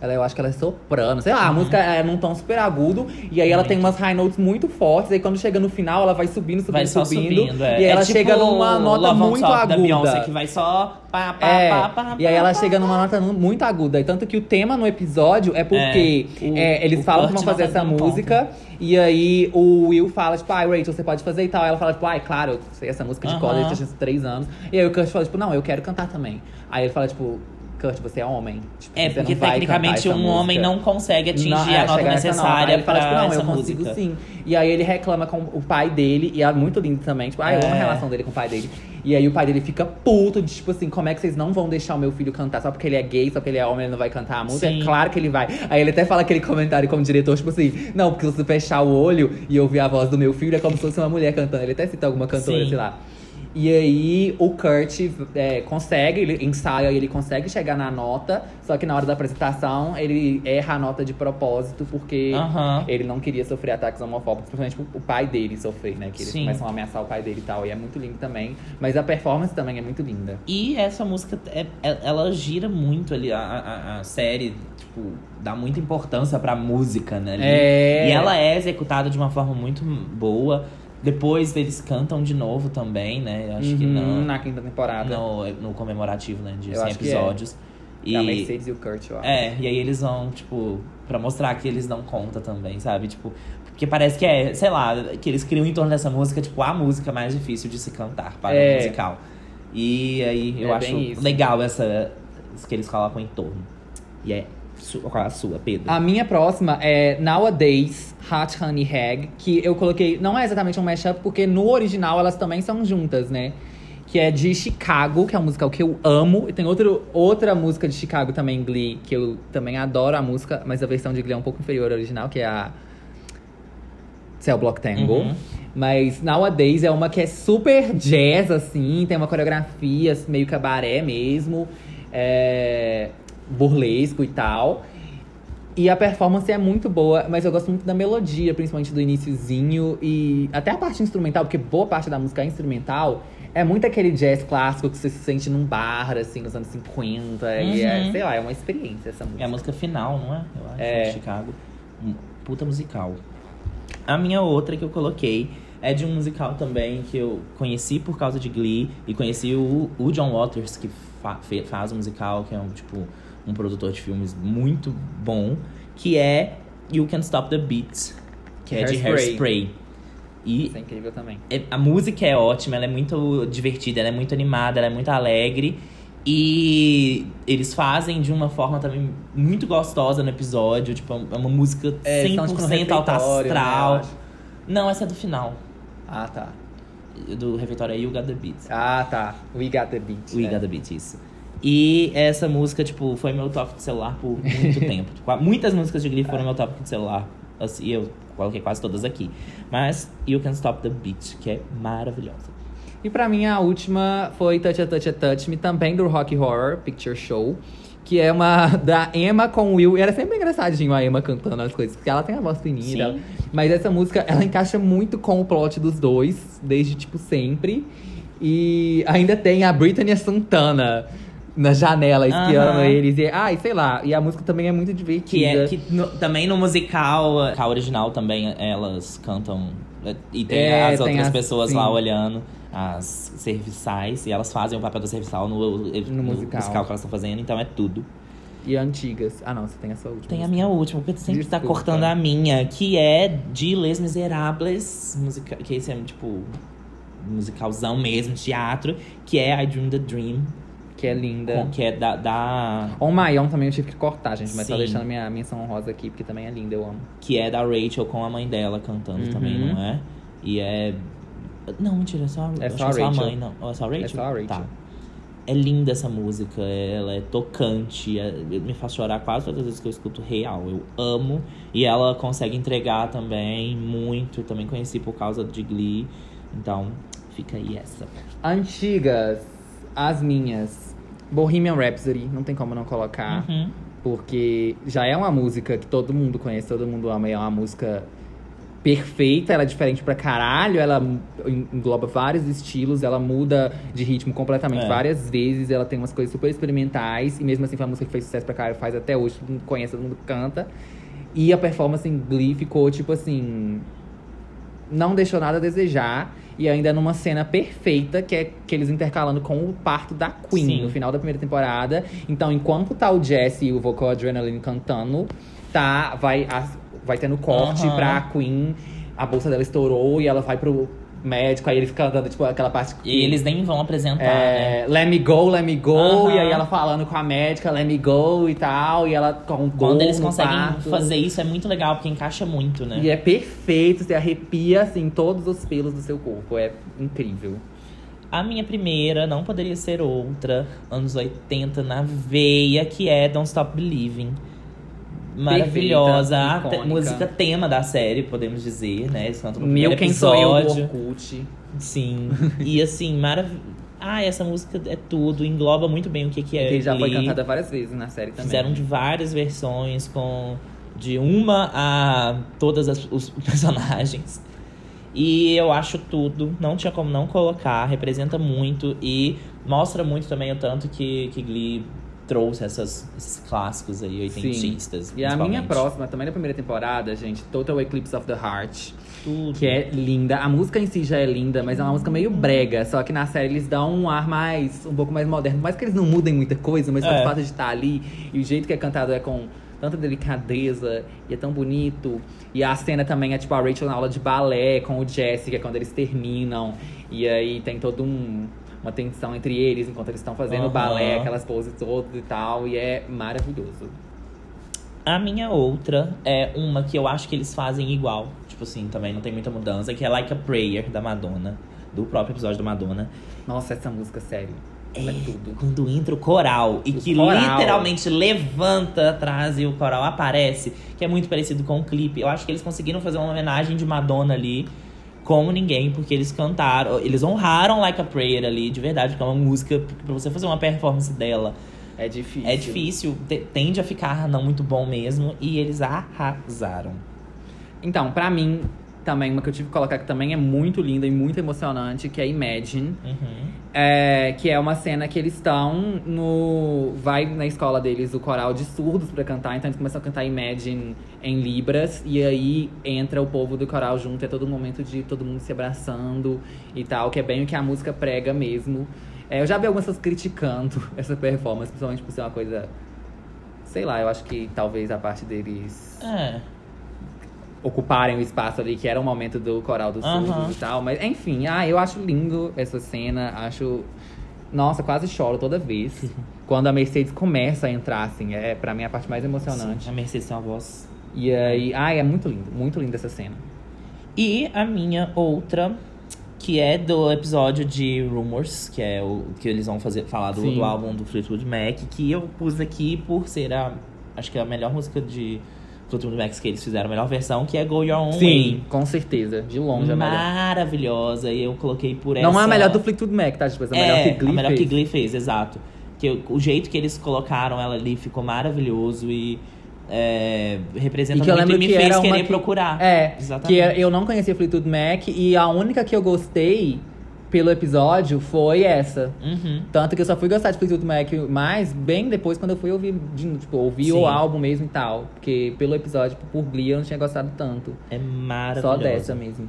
Ela, eu acho que ela é soprano, sei lá, a Uhum. música é num tom super agudo, e aí ela tem umas high notes muito fortes, aí quando chega no final ela vai subindo, subindo, Vai só subindo, subindo, é. e aí É ela tipo chega numa nota muito Top da Beyoncé, aguda. que vai só pá, pá, É, pá, pá, e aí ela pá, chega numa nota muito aguda. E tanto que o tema no episódio é porque É, o- é, eles falam que vão fazer essa música. E aí o Will fala, tipo, ai, Rachel, você pode fazer e tal. Ela fala, tipo, ai, claro, eu sei essa música de Aham. college desde os três anos. E aí o Kurt fala, tipo, não, eu quero cantar também. Aí ele fala, tipo, Kurt, você é homem. Tipo, É, porque não tecnicamente um essa homem música. não consegue atingir Não, é, a nota nessa nota. Necessária ele fala, pra tipo, não, essa eu consigo música. sim. E aí ele reclama com o pai dele, e é muito lindo também. Tipo, ah, eu amo a É. relação dele com o pai dele. E aí o pai dele fica puto de tipo assim, como é que vocês não vão deixar o meu filho cantar só porque ele é gay, só porque ele é homem, ele não vai cantar a música? Sim. É claro que ele vai. Aí ele até fala aquele comentário como diretor, tipo assim, não, porque se você fechar o olho e ouvir a voz do meu filho, é como se fosse uma mulher cantando. Ele até cita alguma cantora, Sim. sei lá. E aí o Kurt é, consegue, ele ensaia e ele consegue chegar na nota, só que na hora da apresentação ele erra a nota de propósito, porque Aham. ele não queria sofrer ataques homofóbicos, principalmente o pai dele sofrer, né? Que eles Sim. começam a ameaçar o pai dele e tal. E é muito lindo também. Mas a performance também é muito linda. E essa música, é- é- ela gira muito ali, a, a, a série, tipo, dá muita importância pra música, né? É. E ela é executada de uma forma muito boa. Depois eles cantam de novo também, né? Acho que Uhum, não. na quinta temporada. No, no comemorativo, né? De Eu 100 acho que é. episódios. É a Mercedes e o Kurt, eu acho. É, e aí eles vão, tipo, pra mostrar que eles dão conta também, sabe? Tipo, porque parece que é, sei lá, que eles criam em torno dessa música, tipo, a música mais difícil de se cantar para É. o musical. E aí eu É acho legal essa isso que eles colocam em torno. E é qual a sua, Pedro? A minha próxima é Nowadays Hot Honey Hag, que eu coloquei. Não é exatamente um mashup, porque no original elas também são juntas, né? Que é de Chicago, que é um musical que eu amo. E tem outro, outra música de Chicago também, Glee, que eu também adoro a música, mas a versão de Glee é um pouco inferior à original, que é a Cell Block Tango. Uhum. Mas Nowadays é uma que é super jazz, assim, tem uma coreografia meio cabaré mesmo, é, burlesco e tal. E a performance é muito boa, mas eu gosto muito da melodia, principalmente do iniciozinho e até a parte instrumental, porque boa parte da música é instrumental. É muito aquele jazz clássico que você se sente num bar, assim, nos anos 50. E é, Uhum. sei lá, é uma experiência essa música. É a música final, não é? Eu acho, É. de Chicago. Um Puta musical. A minha outra que eu coloquei é de um musical também que eu conheci por causa de Glee e conheci o, o John Waters, que fa- faz o musical, que é um tipo um produtor de filmes muito bom, que é You Can Stop the Beat, que é de Hairspray. Hairspray. E Isso é incrível também. é- a música é ótima, ela é muito divertida, ela é muito animada, ela é muito alegre. E eles fazem de uma forma também muito gostosa no episódio. Tipo, é uma música É, eles tão, tipo, 100% alta né, astral. acho. Não, essa é do final. Ah, tá. Do refeitório é You Got The Beat. Ah, tá. We got the beat. We né? Got The Beat, isso. E essa música, tipo, foi meu toque de celular por muito tempo. Qua- Muitas músicas de Glee foram meu toque de celular. Assim, e eu coloquei quase todas aqui. Mas You Can Stop The Beat, que é maravilhosa. E pra mim, a última foi Touch a Touch a Touch Me, também do Rock Horror Picture Show. Que é uma da Emma com Will. E era sempre engraçadinho a Emma cantando as coisas, porque ela tem a voz fininha. Mas essa música, ela encaixa muito com o plot dos dois, desde, tipo, sempre. E ainda tem a Britney Santana na janela, espiando Aham. eles. E, ai, sei lá. E a música também é muito Que divertida. é que no- também no musical, a original também, elas cantam. é, E tem É, as tem outras as- pessoas sim. lá olhando, as serviçais, e elas fazem o papel da serviçal no, no, musical. que elas estão fazendo, então é tudo. E antigas. Ah, não, você tem a sua última. Tem a minha última, porque tu sempre tá Desculpa. cortando a minha, que é de Les Miserables, musica que esse é tipo musicalzão mesmo, teatro, que é I Dream the Dream, Que é linda. com- que é da, da On My Own também eu tive que cortar, gente. Mas Sim. tô deixando minha menção honrosa aqui, porque também é linda, eu amo. que é da Rachel com a mãe dela cantando Uhum. também, não é? E é. Não, mentira, é só, É só a a Rachel. mãe, não. Ou É só a Rachel? só a Rachel. Tá. É linda essa música, ela é tocante, é- me faz chorar quase todas as vezes que eu escuto real. Eu amo. E ela consegue entregar também muito. Também conheci por causa de Glee. Então, fica aí essa. Antigas, as minhas. Bohemian Rhapsody, não tem como não colocar. Uhum. Porque já é uma música que todo mundo conhece, todo mundo ama. É uma música perfeita, ela é diferente pra caralho. Ela engloba vários estilos, ela muda de ritmo completamente É. várias vezes. Ela tem umas coisas super experimentais. E mesmo assim foi uma música que fez sucesso pra caralho, faz até hoje. Todo mundo conhece, todo mundo canta. E a performance em Glee ficou, tipo assim... Não deixou nada a desejar. E ainda numa cena perfeita, que é que eles intercalando com o parto da Queen Sim. no final da primeira temporada. Então, enquanto tá o Jesse e o vocal Adrenaline cantando, tá, vai, as- vai tendo corte Aham. pra Queen. A bolsa dela estourou e ela vai pro médico. Aí eles cantando, tipo, aquela parte... E eles nem vão apresentar, né? É, let me go, let me go. E aí ela falando com a médica, let me go e tal. E ela com um Quando eles conseguem parto. fazer isso é muito legal, porque encaixa muito, né? E é perfeito, você arrepia, assim, todos os pelos do seu corpo. É incrível. A minha primeira não poderia ser outra, anos 80 na veia, que é Don't Stop Believing. Maravilhosa, Perfeita, a música tema da série, podemos dizer, né? Eles cantam no Meu quem sou eu episódio. Orkut. Sim. e assim, maravilhoso. Ah, essa música é tudo, engloba muito bem o que, que é. que já foi cantada várias vezes na série também. Fizeram de várias versões, com de uma a todas as- os personagens. E eu acho tudo, não tinha como não colocar, representa muito e mostra muito também o tanto que, que Glee trouxe essas, esses clássicos aí, oitentistas. E a minha próxima, também da primeira temporada, gente, Total Eclipse of the Heart. Tudo. Que é linda. A música em si já é linda, mas é uma música meio brega. Só que na série eles dão um ar mais, um pouco mais moderno. Mais que eles não mudem muita coisa, mas É. o fato de estar ali e o jeito que é cantado é com tanta delicadeza e é tão bonito. E a cena também é tipo a Rachel na aula de balé com o Jesse, que é quando eles terminam. E aí tem todo um. Uma tensão entre eles enquanto eles estão fazendo Aham. balé, aquelas poses todas e tal, e é maravilhoso. A minha outra é uma que eu acho que eles fazem igual. Tipo assim, também não tem muita mudança, que é Like a Prayer, da Madonna. Do próprio episódio da Madonna. Nossa, essa música, sério. Ela é tudo. Quando entra o coral e O que coral. literalmente levanta atrás e o coral aparece, que é muito parecido com o clipe. Eu acho que eles conseguiram fazer uma homenagem de Madonna ali como ninguém, porque eles cantaram, eles honraram Like a Prayer ali, de verdade, porque é uma música pra você fazer uma performance dela. É difícil. É difícil, te- tende a ficar não muito bom mesmo, e eles arrasaram. Então, pra mim, também, uma que eu tive que colocar que também é muito linda e muito emocionante, que é Imagine. Uhum. É, que é uma cena que eles estão no. Vai na escola deles o coral de surdos pra cantar, então eles começam a cantar Imagine em Libras, e aí entra o povo do coral junto, é todo um momento de todo mundo se abraçando e tal, que é bem o que a música prega mesmo. É, eu já vi algumas pessoas criticando essa performance, principalmente por ser uma coisa. Sei lá, eu acho que talvez a parte deles É. ocuparem o espaço ali, que era o momento do coral dos Aham. surdos e tal. Mas, enfim, ah, eu acho lindo essa cena. Acho. Nossa, quase choro toda vez. Quando a Mercedes começa a entrar, assim, é pra mim a parte mais emocionante. Sim, a Mercedes tem uma voz. E aí, ai, é muito lindo, muito linda essa cena. E a minha outra, que é do episódio de Rumors, que é o que eles vão fazer, falar do, do álbum do Fleetwood Mac, que eu pus aqui por ser a. Acho que é a melhor música de Fleetwood Mac que eles fizeram, a melhor versão, que é Go Your Own Way. com certeza. De longe é a melhor. Maravilhosa. E eu coloquei por essa. Não é a melhor do Fleetwood Mac, tá? Tipo, é a melhor que Glee a melhor fez. que Glee fez, exato. Que o- o jeito que eles colocaram ela ali ficou maravilhoso e é, representa E que eu lembro e me que fez querer que- procurar. É, Exatamente. que eu não conhecia Fleetwood Mac e a única que eu gostei pelo episódio foi essa. Uhum. Tanto que eu só fui gostar de Fleetwood Mac mais bem depois quando eu fui ouvir, de- tipo, ouvir Sim. o álbum mesmo e tal. Porque pelo episódio, tipo, por Glee, eu não tinha gostado tanto. É maravilhoso. Só dessa mesmo.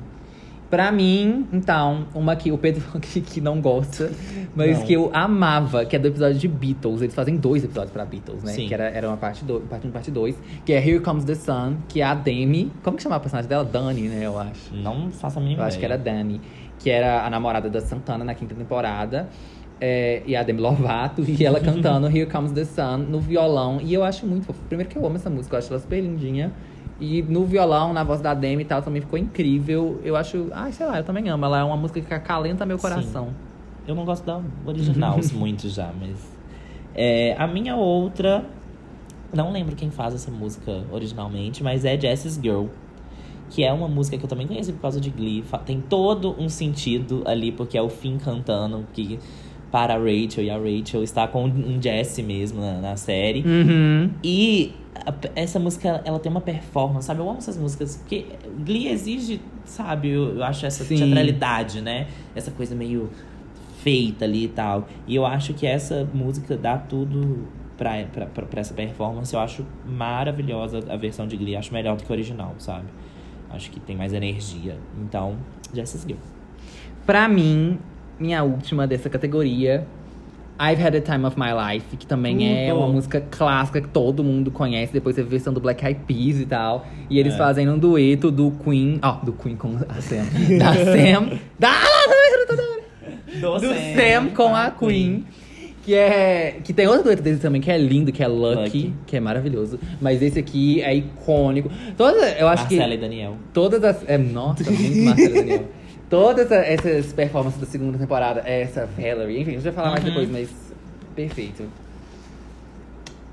Pra mim, então, uma que o Pedro falou que, que não gosta, mas Não. que eu amava, que é do episódio de Beatles. Eles fazem dois episódios pra Beatles, né? Sim. Que era, era uma parte 2, parte 1 parte 2. Que é Here Comes the Sun, que é a Demi. Como que chamava a personagem dela? Dani, né? Eu acho. Não faço a mínima Eu acho que era ideia. Dani, que era a namorada da Santana na quinta temporada. É, e a Demi Lovato, e ela cantando Here Comes the Sun no violão. E eu acho muito fofo. Primeiro que eu amo essa música, eu acho ela super lindinha. E no violão, na voz da Demi e tal, também ficou incrível. Eu acho. Ai, sei lá, eu também amo. Ela é uma música que acalenta meu coração. Eu não gosto da original muito já, mas. É, a minha outra. Não lembro quem faz essa música originalmente, mas é Jess's Girl. Que é uma música que eu também conheci por causa de Glee. Tem todo um sentido ali, porque é o Finn cantando que, para a Rachel. E a Rachel está com um Jesse mesmo na, na série. Uhum. E a- essa música, ela tem uma performance, sabe? Eu amo essas músicas, porque Glee exige, sabe? Eu, eu acho essa Sim. teatralidade, né? Essa coisa meio feita ali e tal. E eu acho que essa música dá tudo pra, pra, pra, pra essa performance. Eu acho maravilhosa a versão de Glee. Acho melhor do que a original, sabe? Acho que tem mais energia. Então, Jess's Girl. Pra mim, minha última dessa categoria, I've Had the Time of My Life, que também é uma música clássica que todo mundo conhece. Depois teve a versão do Black Eyed Peas e tal. E eles É. fazem um dueto do Queen. Ó, do Queen com a Sam. Da Sam. Da, do Sam com a Queen. Que é. Que tem outro dueto deles também, que é lindo, que é Lucky, Lucky. que é maravilhoso. Mas esse aqui é icônico. Toda, eu acho que. Marcela e Daniel. Todas as. É, nossa, muito Marcelo Daniel. Todas essa- essas performances da segunda temporada, essa Valerie, enfim, a gente vai falar mais Uhum. depois, mas perfeito.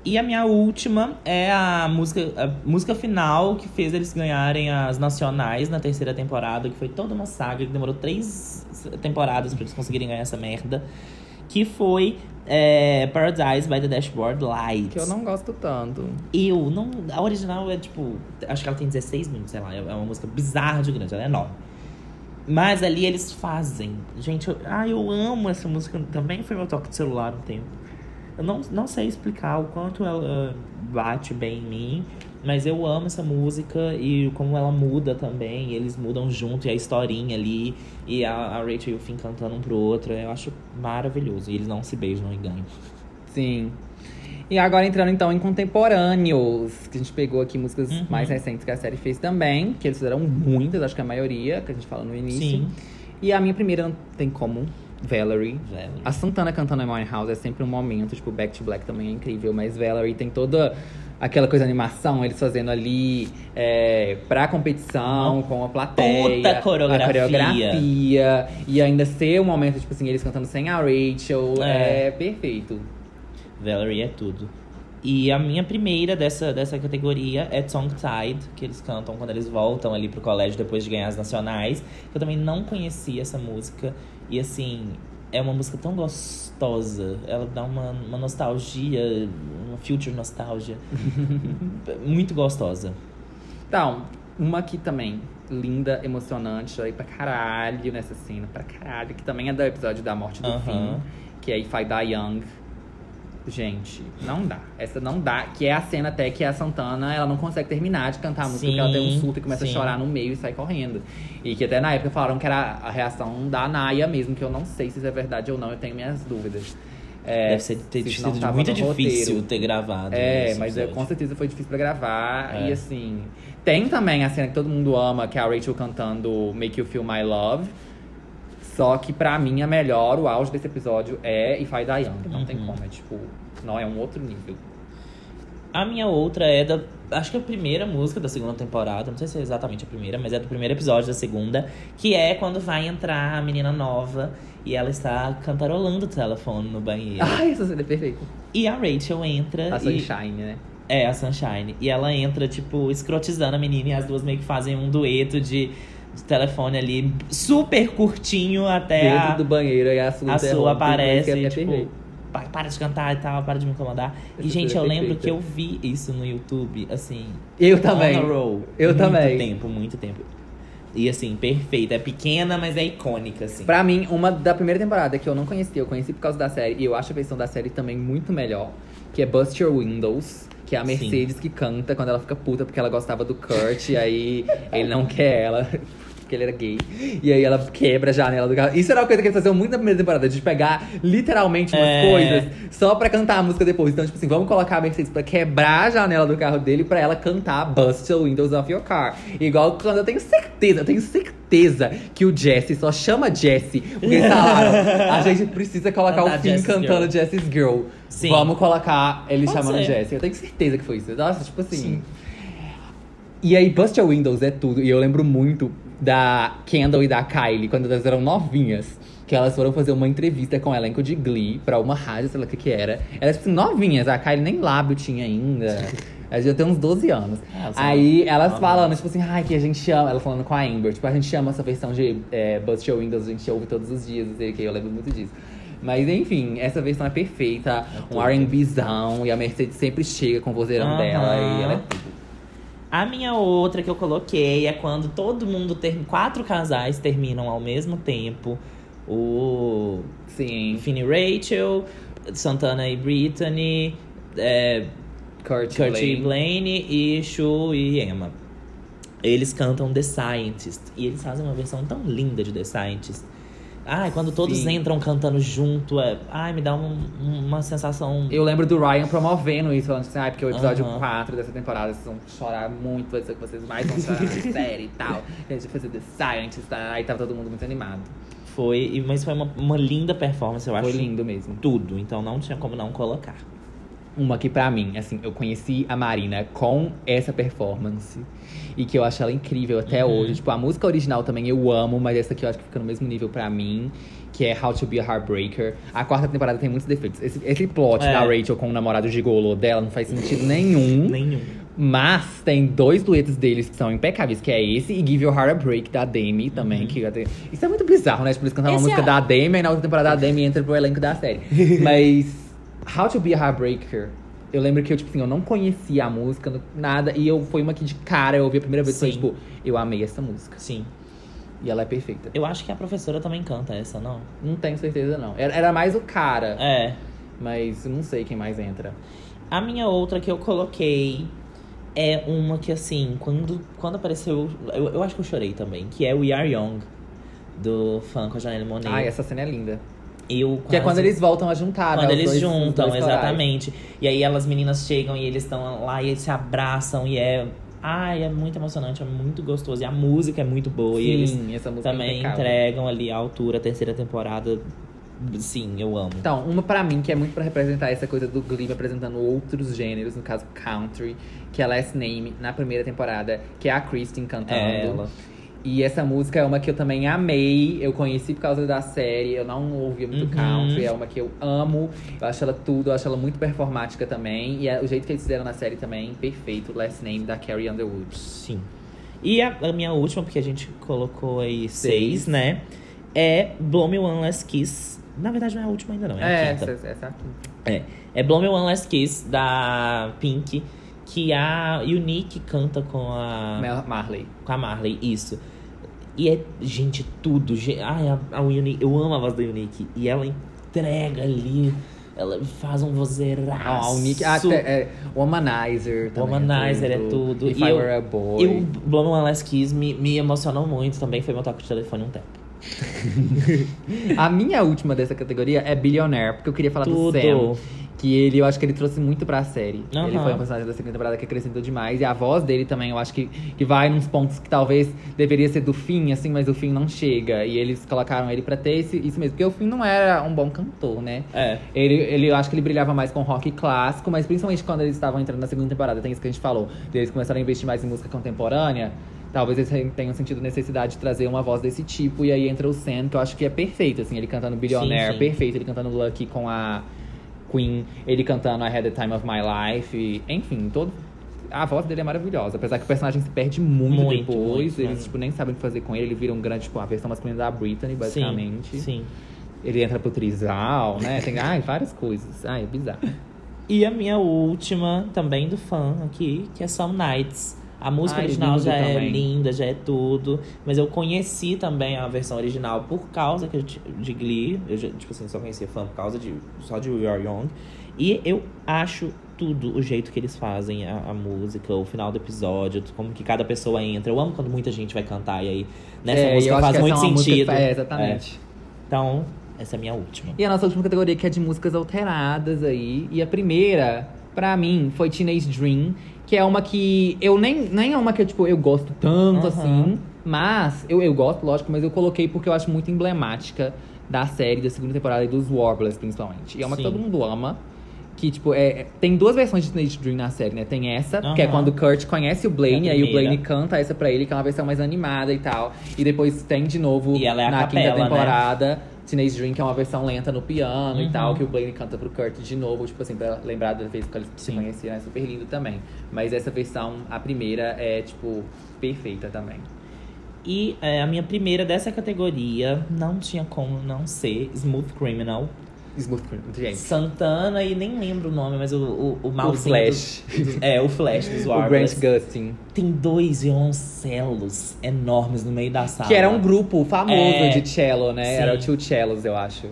E a minha última é a música, a música final que fez eles ganharem as nacionais na terceira temporada, que foi toda uma saga que demorou três temporadas pra eles conseguirem ganhar essa merda. Que foi é, Paradise by the Dashboard Light. Que eu não gosto tanto. Eu não. A original é tipo. Acho que ela tem 16 minutos, sei lá. É uma música bizarra de grande, ela é enorme. Mas ali eles fazem. Gente, eu, ah, eu amo essa música. Também foi meu toque de celular um tempo. Eu não, não sei explicar o quanto ela bate bem em mim, mas eu amo essa música e como ela muda também. eles mudam junto e a historinha ali, e a, a Rachel e o Finn cantando um pro outro. Eu acho maravilhoso. E eles não se beijam e ganham. Sim. E agora entrando então em contemporâneos, que a gente pegou aqui músicas Uhum. mais recentes que a série fez também, que eles fizeram muitas, acho que a maioria, que a gente fala no início. Sim. E a minha primeira não tem como, Valerie. Velho. A Santana cantando Amy House é sempre um momento, tipo, Back to Black também é incrível, mas Valerie tem toda aquela coisa de animação, eles fazendo ali é, pra competição, com a plateia. puta coreografia. A coreografia. E ainda ser um momento, tipo assim, eles cantando sem a Rachel. É, É. perfeito. Valerie é tudo. E a minha primeira dessa, dessa categoria é Tongue Tied, que eles cantam quando eles voltam ali pro colégio depois de ganhar as nacionais. Eu também não conhecia essa música. E assim, é uma música tão gostosa. Ela dá uma, uma nostalgia, uma future nostalgia. Muito gostosa. Então, Uma aqui também, linda, emocionante, chorei pra caralho nessa cena, pra caralho, que também é do episódio da morte do Aham. Finn, que é If I Die Young. Gente, não dá. Essa não dá. Que é a cena até que a Santana, ela não consegue terminar de cantar a música, porque ela tem um Sim, surto e começa sim. a chorar no meio e sai correndo. E que até na época falaram que era a reação da Naya mesmo, que eu não sei se isso é verdade ou não, eu tenho minhas dúvidas. É, Deve ser, ter se sido muito difícil roteiro. ter gravado. É, mas é, episódio. com certeza foi difícil pra gravar. É. E assim, tem também a cena que todo mundo ama, que é a Rachel cantando Make You Feel My Love. Só que pra mim a melhor, o auge desse episódio é If I Die Young. Não tem Uhum. como, é tipo, não é um outro nível. A minha outra é da. Acho que é a primeira música da segunda temporada. Não sei se é exatamente a primeira, mas é do primeiro episódio da segunda. Que é quando vai entrar a menina nova e ela está cantarolando o telefone no banheiro. Essa cena é perfeita. E a Rachel entra. A e... Sunshine, né? É, a Sunshine. E ela entra, tipo, escrotizando a menina e as duas meio que fazem um dueto de telefone ali, super curtinho até Dentro a, do banheiro e a sua a aparece. e, tipo, para de cantar e tal, para de me incomodar. e, Essa gente, cena eu é lembro perfeita. que eu vi isso no YouTube, assim. Eu também. Roll. Eu muito também. tempo, muito tempo. E assim, perfeita. É pequena, mas é icônica, assim. Pra mim, uma da primeira temporada que eu não conhecia, eu conheci por causa da série, e eu acho a versão da série também muito melhor, que é Bust Your Windows, que é a Sim. Mercedes que canta quando ela fica puta porque ela gostava do Kurt, e aí ele não quer ela. Porque ele era gay. E aí ela quebra a janela do carro. Isso era uma coisa que eles faziam muito na primeira temporada, de pegar literalmente umas É. coisas só pra cantar a música depois. Então, tipo assim, vamos colocar a Mercedes pra quebrar a janela do carro dele pra ela cantar Bust the Windows of Your Car. Igual quando eu tenho certeza, eu tenho certeza que o Jesse só chama Jesse porque eles falaram, a gente precisa colocar Cantar o Finn Jessie's cantando Girl. Jesse's Girl. Sim. Vamos colocar ele Pode chamando ser. Jesse. Eu tenho certeza que foi isso. Nossa, tipo assim. Sim. E aí, Bust Your Windows é tudo. E eu lembro muito da Kendall e da Kylie, quando elas eram novinhas. Que elas foram fazer uma entrevista com o elenco de Glee pra uma rádio, sei lá o que que era. Elas, assim, novinhas. A Kylie nem lábio tinha ainda. Ela já tem uns 12 anos. Elas aí são elas novinhas. falando, tipo assim, ai, que a gente ama. Ela falando com a Amber. Tipo, a gente chama essa versão de é, Bust Your Windows, a gente ouve todos os dias, não sei o que. Eu lembro muito disso. Mas enfim, essa versão é perfeita. um tudo. RBzão. E a Mercedes sempre chega com o vozeirão Aham. dela. E ela é tudo. A minha outra que eu coloquei é quando todo mundo ter quatro casais terminam ao mesmo tempo. O Sim. Finn e Rachel, Santana e Brittany, é, Kurt, Kurt Blaine. e Blaine e Shu e Emma. Eles cantam The Scientist. E eles fazem uma versão tão linda de The Scientist. Ai, quando todos Sim. entram cantando junto, é, ai, me dá um- um- uma sensação. Eu lembro do Ryan promovendo isso, falando assim, ah, porque o episódio Aham. 4 dessa temporada vocês vão chorar muito, vai ser o que vocês mais vão chorar na série e tal. A gente vai fazer The Scientist, tá? aí tava todo mundo muito animado. Foi, mas foi uma, uma linda performance, eu acho. Foi lindo mesmo. Tudo, então não tinha como não colocar. Uma que pra mim, assim, eu conheci a Marina com essa performance. E que eu acho ela incrível até Uhum. hoje. Tipo, a música original também eu amo, mas essa aqui eu acho que fica no mesmo nível pra mim. Que é How to Be a Heartbreaker. A quarta temporada tem muitos defeitos. Esse, esse plot É. da Rachel com o namorado gigolo dela não faz sentido nenhum. Nenhum. Mas tem dois duetos deles que são impecáveis, que é esse e Give Your Heart a Break, da Demi também. Que até... Isso é muito bizarro, né? Tipo, eles cantaram uma música é- da Demi e na outra temporada a Demi entra pro elenco da série. Mas How to Be a Heartbreaker, eu lembro que eu, tipo assim, eu não conhecia a música, nada. E eu foi uma que de cara eu ouvi a primeira vez Sim. tipo, eu amei essa música. Sim. E ela é perfeita. Eu acho que a professora também canta essa, não? Não tenho certeza, não. Era, era mais o cara, É. mas não sei quem mais entra. A minha outra que eu coloquei é uma que, assim, quando, quando apareceu. Eu, eu acho que eu chorei também, que é We Are Young, do fã com a Janelle Monáe. Ai, essa cena é linda. Eu Que é quase- quando eles voltam a juntar, né? Quando os eles dois- juntam, corais. exatamente. E aí elas meninas chegam e eles estão lá e eles se abraçam e é. Ai, é muito emocionante, é muito gostoso. E a música é muito boa. e eles Sim, essa música é também impecável. entregam ali a altura, a terceira temporada. Sim, eu amo. Então, uma pra mim que é muito pra representar essa coisa do Glee apresentando outros gêneros, no caso country, que é Last Name na primeira temporada, que é a Kristen cantando. É ela. E essa música é uma que eu também amei, eu conheci por causa da série, eu não ouvia muito Uhum. country, é uma que eu amo, eu acho ela tudo, eu acho ela muito performática também, e é, o jeito que eles fizeram na série também, perfeito, Last Name da Carrie Underwood. Sim. E a, a minha última, porque a gente colocou aí seis, Seis. né? É Blow Me One Last Kiss. Na verdade, não é a última ainda, não. É, a É, quinta. essa, essa é a quinta. É. É Blow Me One Last Kiss, da Pink. Que a Unique canta com a. Marley. Com a Marley, isso. E é, gente, tudo. Ge- Ai, a, a Unique, eu amo a voz da Unique. E ela entrega ali. Ela faz um vozeiraço. Ah, a Unique. Ah, te- é, Womanizer também. Womanizer é tudo. If E I eu- Were a Boy. E o Blow One Last Kiss me, me emocionou muito também. Foi meu toque de telefone um tempo. A minha última dessa categoria é Billionaire, porque eu queria falar Tudo. do Sam. Que ele, eu acho que ele trouxe muito pra série. Aham. Ele foi um personagem da segunda temporada que acrescentou demais. E a voz dele também, eu acho que, que vai nos pontos que talvez deveria ser do fim, assim, mas o fim não chega. E eles colocaram ele pra ter esse, isso mesmo. Porque o fim não era um bom cantor, né? É. Ele, ele, eu acho que ele brilhava mais com rock clássico, mas principalmente quando eles estavam entrando na segunda temporada, tem isso que a gente falou. Eles começaram a investir mais em música contemporânea. Talvez eles tenham sentido necessidade de trazer uma voz desse tipo. E aí entra o Sam, que eu acho que é perfeito, assim. Ele cantando Billionaire, sim. perfeito. Ele cantando Lucky com a Queen. Ele cantando I Had the Time of My Life. e, enfim, todo... A voz dele é maravilhosa. Apesar que o personagem se perde muito, Muito, depois. muito, eles, tipo, nem sabem o que fazer com ele. Ele vira um grande, tipo, a versão masculina da Britney, basicamente. Sim, sim. Ele entra pro trisal, né? Tem ai, várias coisas. Ai, é bizarro. E a minha última, também do fã aqui, que é Some Nights. A música original já é também. linda, já é tudo. Mas eu conheci também a versão original por causa que de Glee. Eu, tipo assim, só conhecia fã por causa de só de We Are Young. E eu acho tudo o jeito que eles fazem a, a música, o final do episódio, como que cada pessoa entra. Eu amo quando muita gente vai cantar e aí nessa É, música faz muito é música sentido. É, exatamente. Então, essa é a minha última. E a nossa última categoria, que é de músicas alteradas aí. E a primeira, pra mim, foi Teenage Dream. Que é uma que eu nem, nem é uma que eu, tipo, eu gosto tanto Aham. assim. Mas, eu, eu gosto, lógico, mas eu coloquei porque eu acho muito emblemática da série, da segunda temporada e dos Warblers, principalmente. E é uma que Sim. todo mundo ama. Que, tipo, é, é- tem duas versões de Teenage Dream na série, né? Tem essa, que é quando o Kurt conhece o Blaine, É a aí o. Blaine canta essa pra ele, que é uma versão mais animada e tal. E depois tem de novo E é na capela, quinta né? Teenage Dream, que é uma versão lenta no piano e Uhum. tal, que o Blaine canta pro Kurt de novo, tipo assim, pra lembrar da vez que eles se Sim. conheciam, é super lindo também. Mas essa versão, a primeira, é, tipo, perfeita também. E é, a minha primeira dessa categoria não tinha como não ser Smooth Criminal. Smooth Criminal. Santana e nem lembro o nome, mas o, o, o malzinho. Flash. dos- é, o Flash dos O Grant Warblers. Gustin. Tem dois violoncelos enormes no meio da sala. Que era um grupo famoso É. de cello, né? Sim. Era o Two Cellos, eu acho.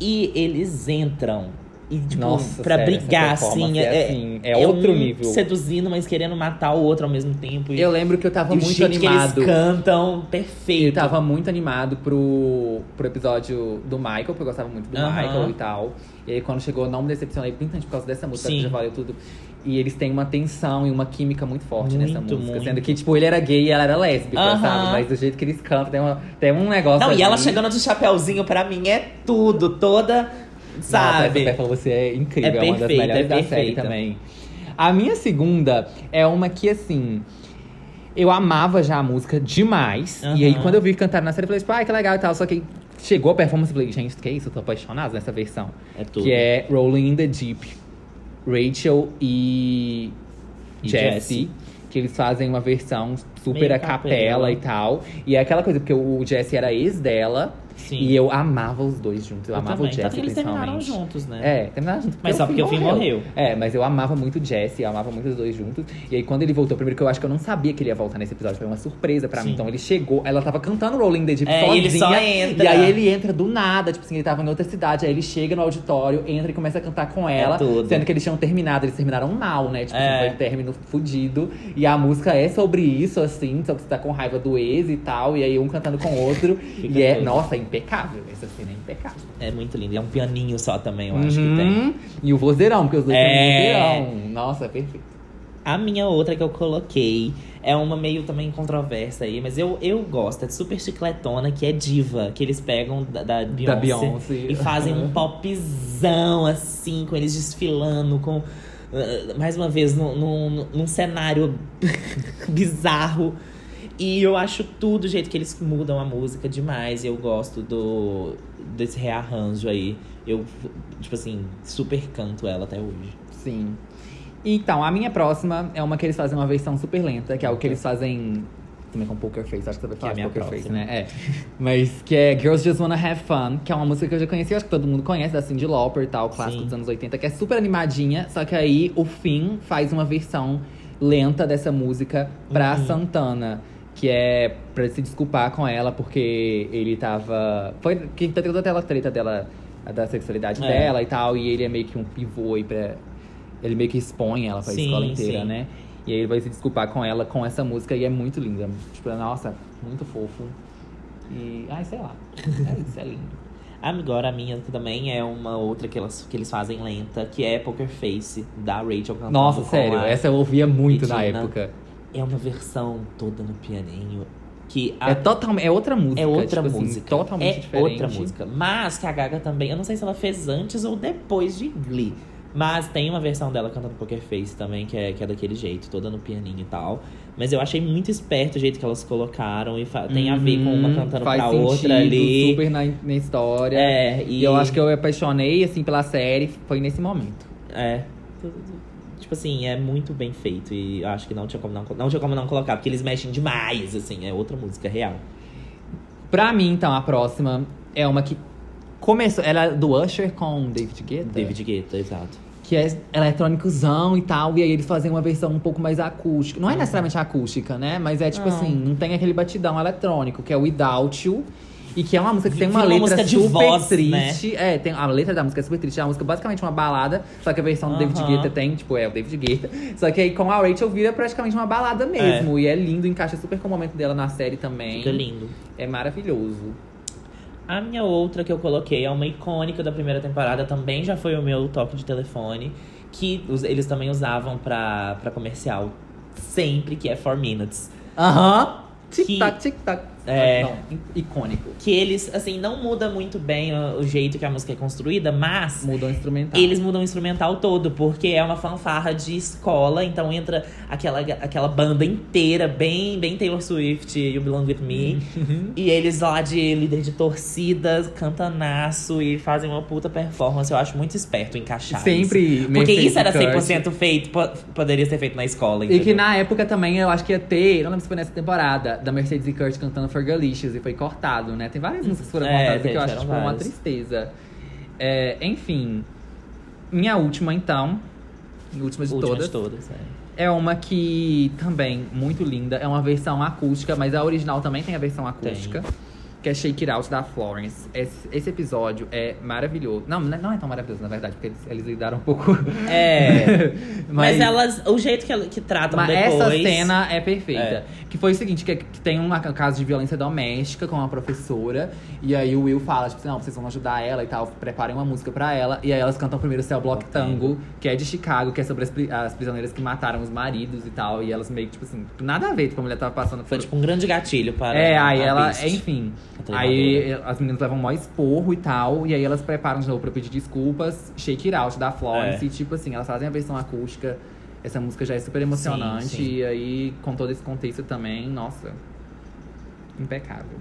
E eles entram. E, tipo, Nossa, pra sério, brigar, assim, é, é, assim, é outro um nível. seduzindo, mas querendo matar o outro ao mesmo tempo. E, Eu lembro que eu tava e o muito jeito que animado. eles cantam, perfeito. Eu tava muito animado pro, pro episódio do Michael, porque eu gostava muito do Aham. Michael e tal. E aí quando chegou, não me decepcionei, principalmente por causa dessa música, Sim. que já valeu tudo. E eles têm uma tensão e uma química muito forte nessa Muito, música. muito. Sendo que, tipo, ele era gay e ela era lésbica, Aham. sabe? Mas do jeito que eles cantam, tem, uma, tem um negócio Não, e ali. ela chegando de chapéuzinho pra mim é tudo, toda, Nossa, sabe? essa Perla, você é incrível, É é, uma das melhores é da série também. A minha segunda é uma que, assim... Eu amava já a música demais. E aí, quando eu vi cantar na série, eu falei, tipo, ai, que legal e tal. Só que chegou a performance e falei, gente, que isso? Eu tô apaixonado nessa versão. É tudo. Que é Rolling in the Deep. Rachel e, E Jesse. Jessie. Que eles fazem uma versão super Meio a capela capela. e tal. E é aquela coisa, porque o Jesse era ex dela. Sim. E eu amava os dois juntos. Eu, Eu amava também. o Jesse, Tanto que eles terminaram juntos, né? É, terminaram juntos. Mas só porque o Finn morreu. É, mas eu amava muito o Jesse, eu amava muito os dois juntos. E aí, quando ele voltou, primeiro que eu acho que eu não sabia que ele ia voltar nesse episódio, foi uma surpresa pra mim. Sim. Então ele chegou, ela tava cantando Rolling the Deep É, e sozinha. ele só entra. E aí ele entra do nada, tipo assim, ele tava em outra cidade. Aí ele chega no auditório, entra e começa a cantar com ela. É tudo. Sendo que eles tinham terminado, eles terminaram mal, né? Tipo, É. foi término fudido. E a música é sobre isso, assim, só que você tá com raiva do ex e tal. E aí um cantando com o outro. e é, tudo. nossa, é impecável. Essa cena é impecável. É muito lindo. E é um pianinho só também, eu acho que tem. Uhum. E o vozeirão, porque os dois É. têm vozeirão. Nossa, é perfeito. A minha outra que eu coloquei é uma meio também controversa aí, mas eu, eu gosto. É de super chicletona, que é diva. Que eles pegam da, da Beyoncé, Beyoncé. e fazem um popzão, assim, com eles desfilando, com... ah, mais uma vez, num, num, num cenário bizarro. E eu acho tudo o jeito que eles mudam a música demais. E eu gosto do desse rearranjo aí. Eu, tipo assim, super canto ela até hoje. Sim. Então, a minha próxima é uma que eles fazem uma versão super lenta, que é o que eles fazem Também com Poker Face, acho que você vai Que falar é a de minha Poker Face, próxima. né? É. Mas que é Girls Just Wanna Have Fun, que é uma música que eu já conheci, acho que todo mundo conhece, da Cyndi Lauper e tal, clássico Sim. dos anos 80, que é super animadinha, só que aí o Finn faz uma versão lenta dessa música pra Uhum. Santana. Que é pra ele se desculpar com ela, porque ele tava. Foi que tá toda aquela treta dela, da sexualidade É. dela e tal, e ele é meio que um pivô aí pra. Ele meio que expõe ela pra Sim, escola inteira, sim. né? E aí ele vai se desculpar com ela com essa música e é muito linda. Tipo, nossa, muito fofo. E. Ai, sei lá. É isso, é lindo. Agora a minha também é uma outra que, elas, que eles fazem lenta, que é Poker Face, da Rachel cantando Nossa, com sério, a essa eu ouvia muito na Regina. época. É uma versão toda no pianinho. Que a- É, total, é outra música. é outra tipo assim, música. totalmente é diferente. outra música. Mas que a Gaga também, eu não sei se ela fez antes ou depois de Glee. Mas tem uma versão dela cantando Poker Face também, que é, que é daquele jeito, toda no pianinho e tal. Mas eu achei muito esperto o jeito que elas colocaram. E fa- tem a ver com uma Uhum, cantando faz pra sentido, outra ali. super na, na história. É, E e eu acho que eu me apaixonei, assim, pela série, foi nesse momento. É. Tipo assim, é muito bem feito. E acho que não tinha como não, não tinha como não colocar, porque eles mexem demais, assim, é outra música real. Pra mim, então, a próxima é uma que começou. Ela é do Usher com David Guetta. David Guetta, exato. Que é eletrônicozão e tal. E aí eles fazem uma versão um pouco mais acústica. Não é necessariamente acústica, né? Mas é tipo Não. assim, não tem aquele batidão eletrônico, que é o Without You. E que é uma música que tem uma uma letra super voz, né? triste. É, tem, a letra da música é super triste. É uma música basicamente uma balada. Só que a versão do David. Guetta tem, tipo, é o David Guetta. Só que aí com a Rachel vira praticamente uma balada mesmo. E é lindo, encaixa super com o momento dela na série também. Fica lindo. É maravilhoso. A minha outra que eu coloquei é uma icônica da primeira temporada, também já foi o meu toque de telefone, que eles também usavam pra, pra comercial sempre, que é 4 Minutes. Aham. Que- Tic-tac, tic-tac. É. Não, icônico. Que eles, assim, não muda muito bem o, o jeito que a música é construída, mas Mudou o instrumental. Eles mudam o instrumental todo, porque é uma fanfarra de escola, então entra aquela, aquela banda inteira, bem, bem Taylor Swift, You Belong With Me. Uhum. E eles lá de líder de torcida, cantanaço e fazem uma puta performance. Eu acho muito esperto encaixar Sempre isso. Porque isso era Kurt. 100% feito, po- poderia ser feito na escola, E que entendeu? na época também eu acho que ia ter, não lembro se foi nessa temporada, da Mercedes e Kurt cantando Fergalicious e foi cortado, né? Tem várias músicas que foram É, cortadas que eu acho tipo, uma tristeza. É, enfim. Minha última, então. Última de Última todas. de todas, é. É uma que também muito linda. É uma versão acústica, mas a original também tem a versão acústica. Que é Shake It Out da Florence. Esse, esse episódio é maravilhoso. Não, não é tão maravilhoso, na verdade, porque eles, eles lidaram um pouco. É. Mas, elas, o jeito que, que tratam Mas depois. essa cena é perfeita. É. Que foi o seguinte, que, que tem um caso de violência doméstica com uma professora. E aí o Will fala, tipo, não, vocês vão ajudar ela e tal. Preparem uma música pra ela. E aí elas cantam primeiro Cell Block Ok. Tango, que é de Chicago, que é sobre as, as prisioneiras que mataram os maridos e tal. E elas meio que, tipo assim, nada a ver, tipo, a mulher tava passando Foi por... tipo um grande gatilho para. É, aí ela, enfim. Aí as meninas levam mó esporro e tal. E aí elas preparam de novo pra pedir desculpas. Shake It Out da Florence. É. E tipo assim, elas fazem a versão acústica. Essa música já é super emocionante. sim. E aí, com todo esse contexto também, nossa. Impecável.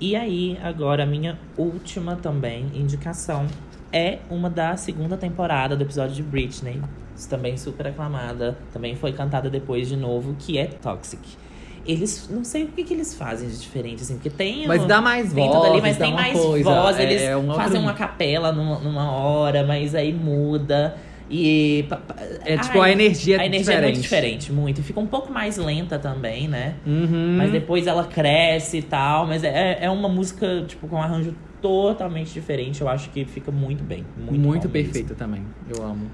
E aí, agora, a minha última também indicação é uma da segunda temporada do episódio de Britney. Também super aclamada. Também foi cantada depois de novo, que é Toxic. Eles, não sei o que, que eles fazem de diferente, assim, porque tem. Mas o- dá mais tem voz, ali, mas tem mais coisa. voz. é, Eles é um outro- fazem uma capela numa, numa hora, mas aí muda. E. É, tipo, a energia é A energia é muito diferente. diferente, muito. E fica um pouco mais lenta também, né? Uhum. Mas depois ela cresce e tal. Mas é, é uma música, tipo, com um arranjo totalmente diferente. Eu acho que fica muito bem. Muito, Muito, perfeita também. Eu amo.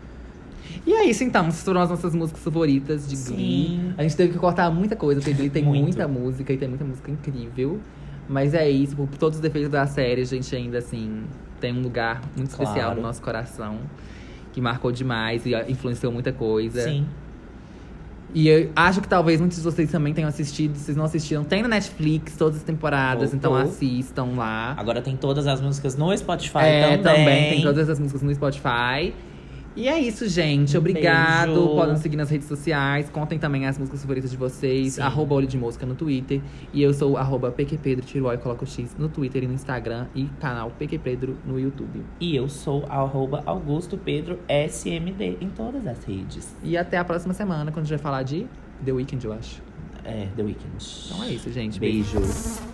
E é isso então, essas foram as nossas músicas favoritas de Glee. Sim. A gente teve que cortar muita coisa, porque Glee tem Muito. muita música e tem muita música incrível. Mas é isso, por todos os defeitos da série, a gente ainda assim tem um lugar muito Claro. especial no nosso coração. Que marcou demais e ah, influenciou muita coisa. Sim. E eu acho que talvez muitos de vocês também tenham assistido. Se vocês não assistiram, tem na Netflix todas as temporadas, Voltou. então assistam lá. Agora tem todas as músicas no Spotify É, também. também tem todas as músicas no Spotify. E é isso, gente. Obrigado. beijo. Podem seguir nas redes sociais. Contem também as músicas favoritas de vocês. Sim. Arroba Olho de Mosca no Twitter. E eu sou arroba PQPedro, tiro e coloco X no Twitter e no Instagram. E canal PQPedro no YouTube. E eu sou arroba Augusto Pedro SMD em todas as redes. E até a próxima semana, quando a gente vai falar de The Weeknd, eu acho. É, The Weeknd. Então é isso, gente. Beijo. Beijo.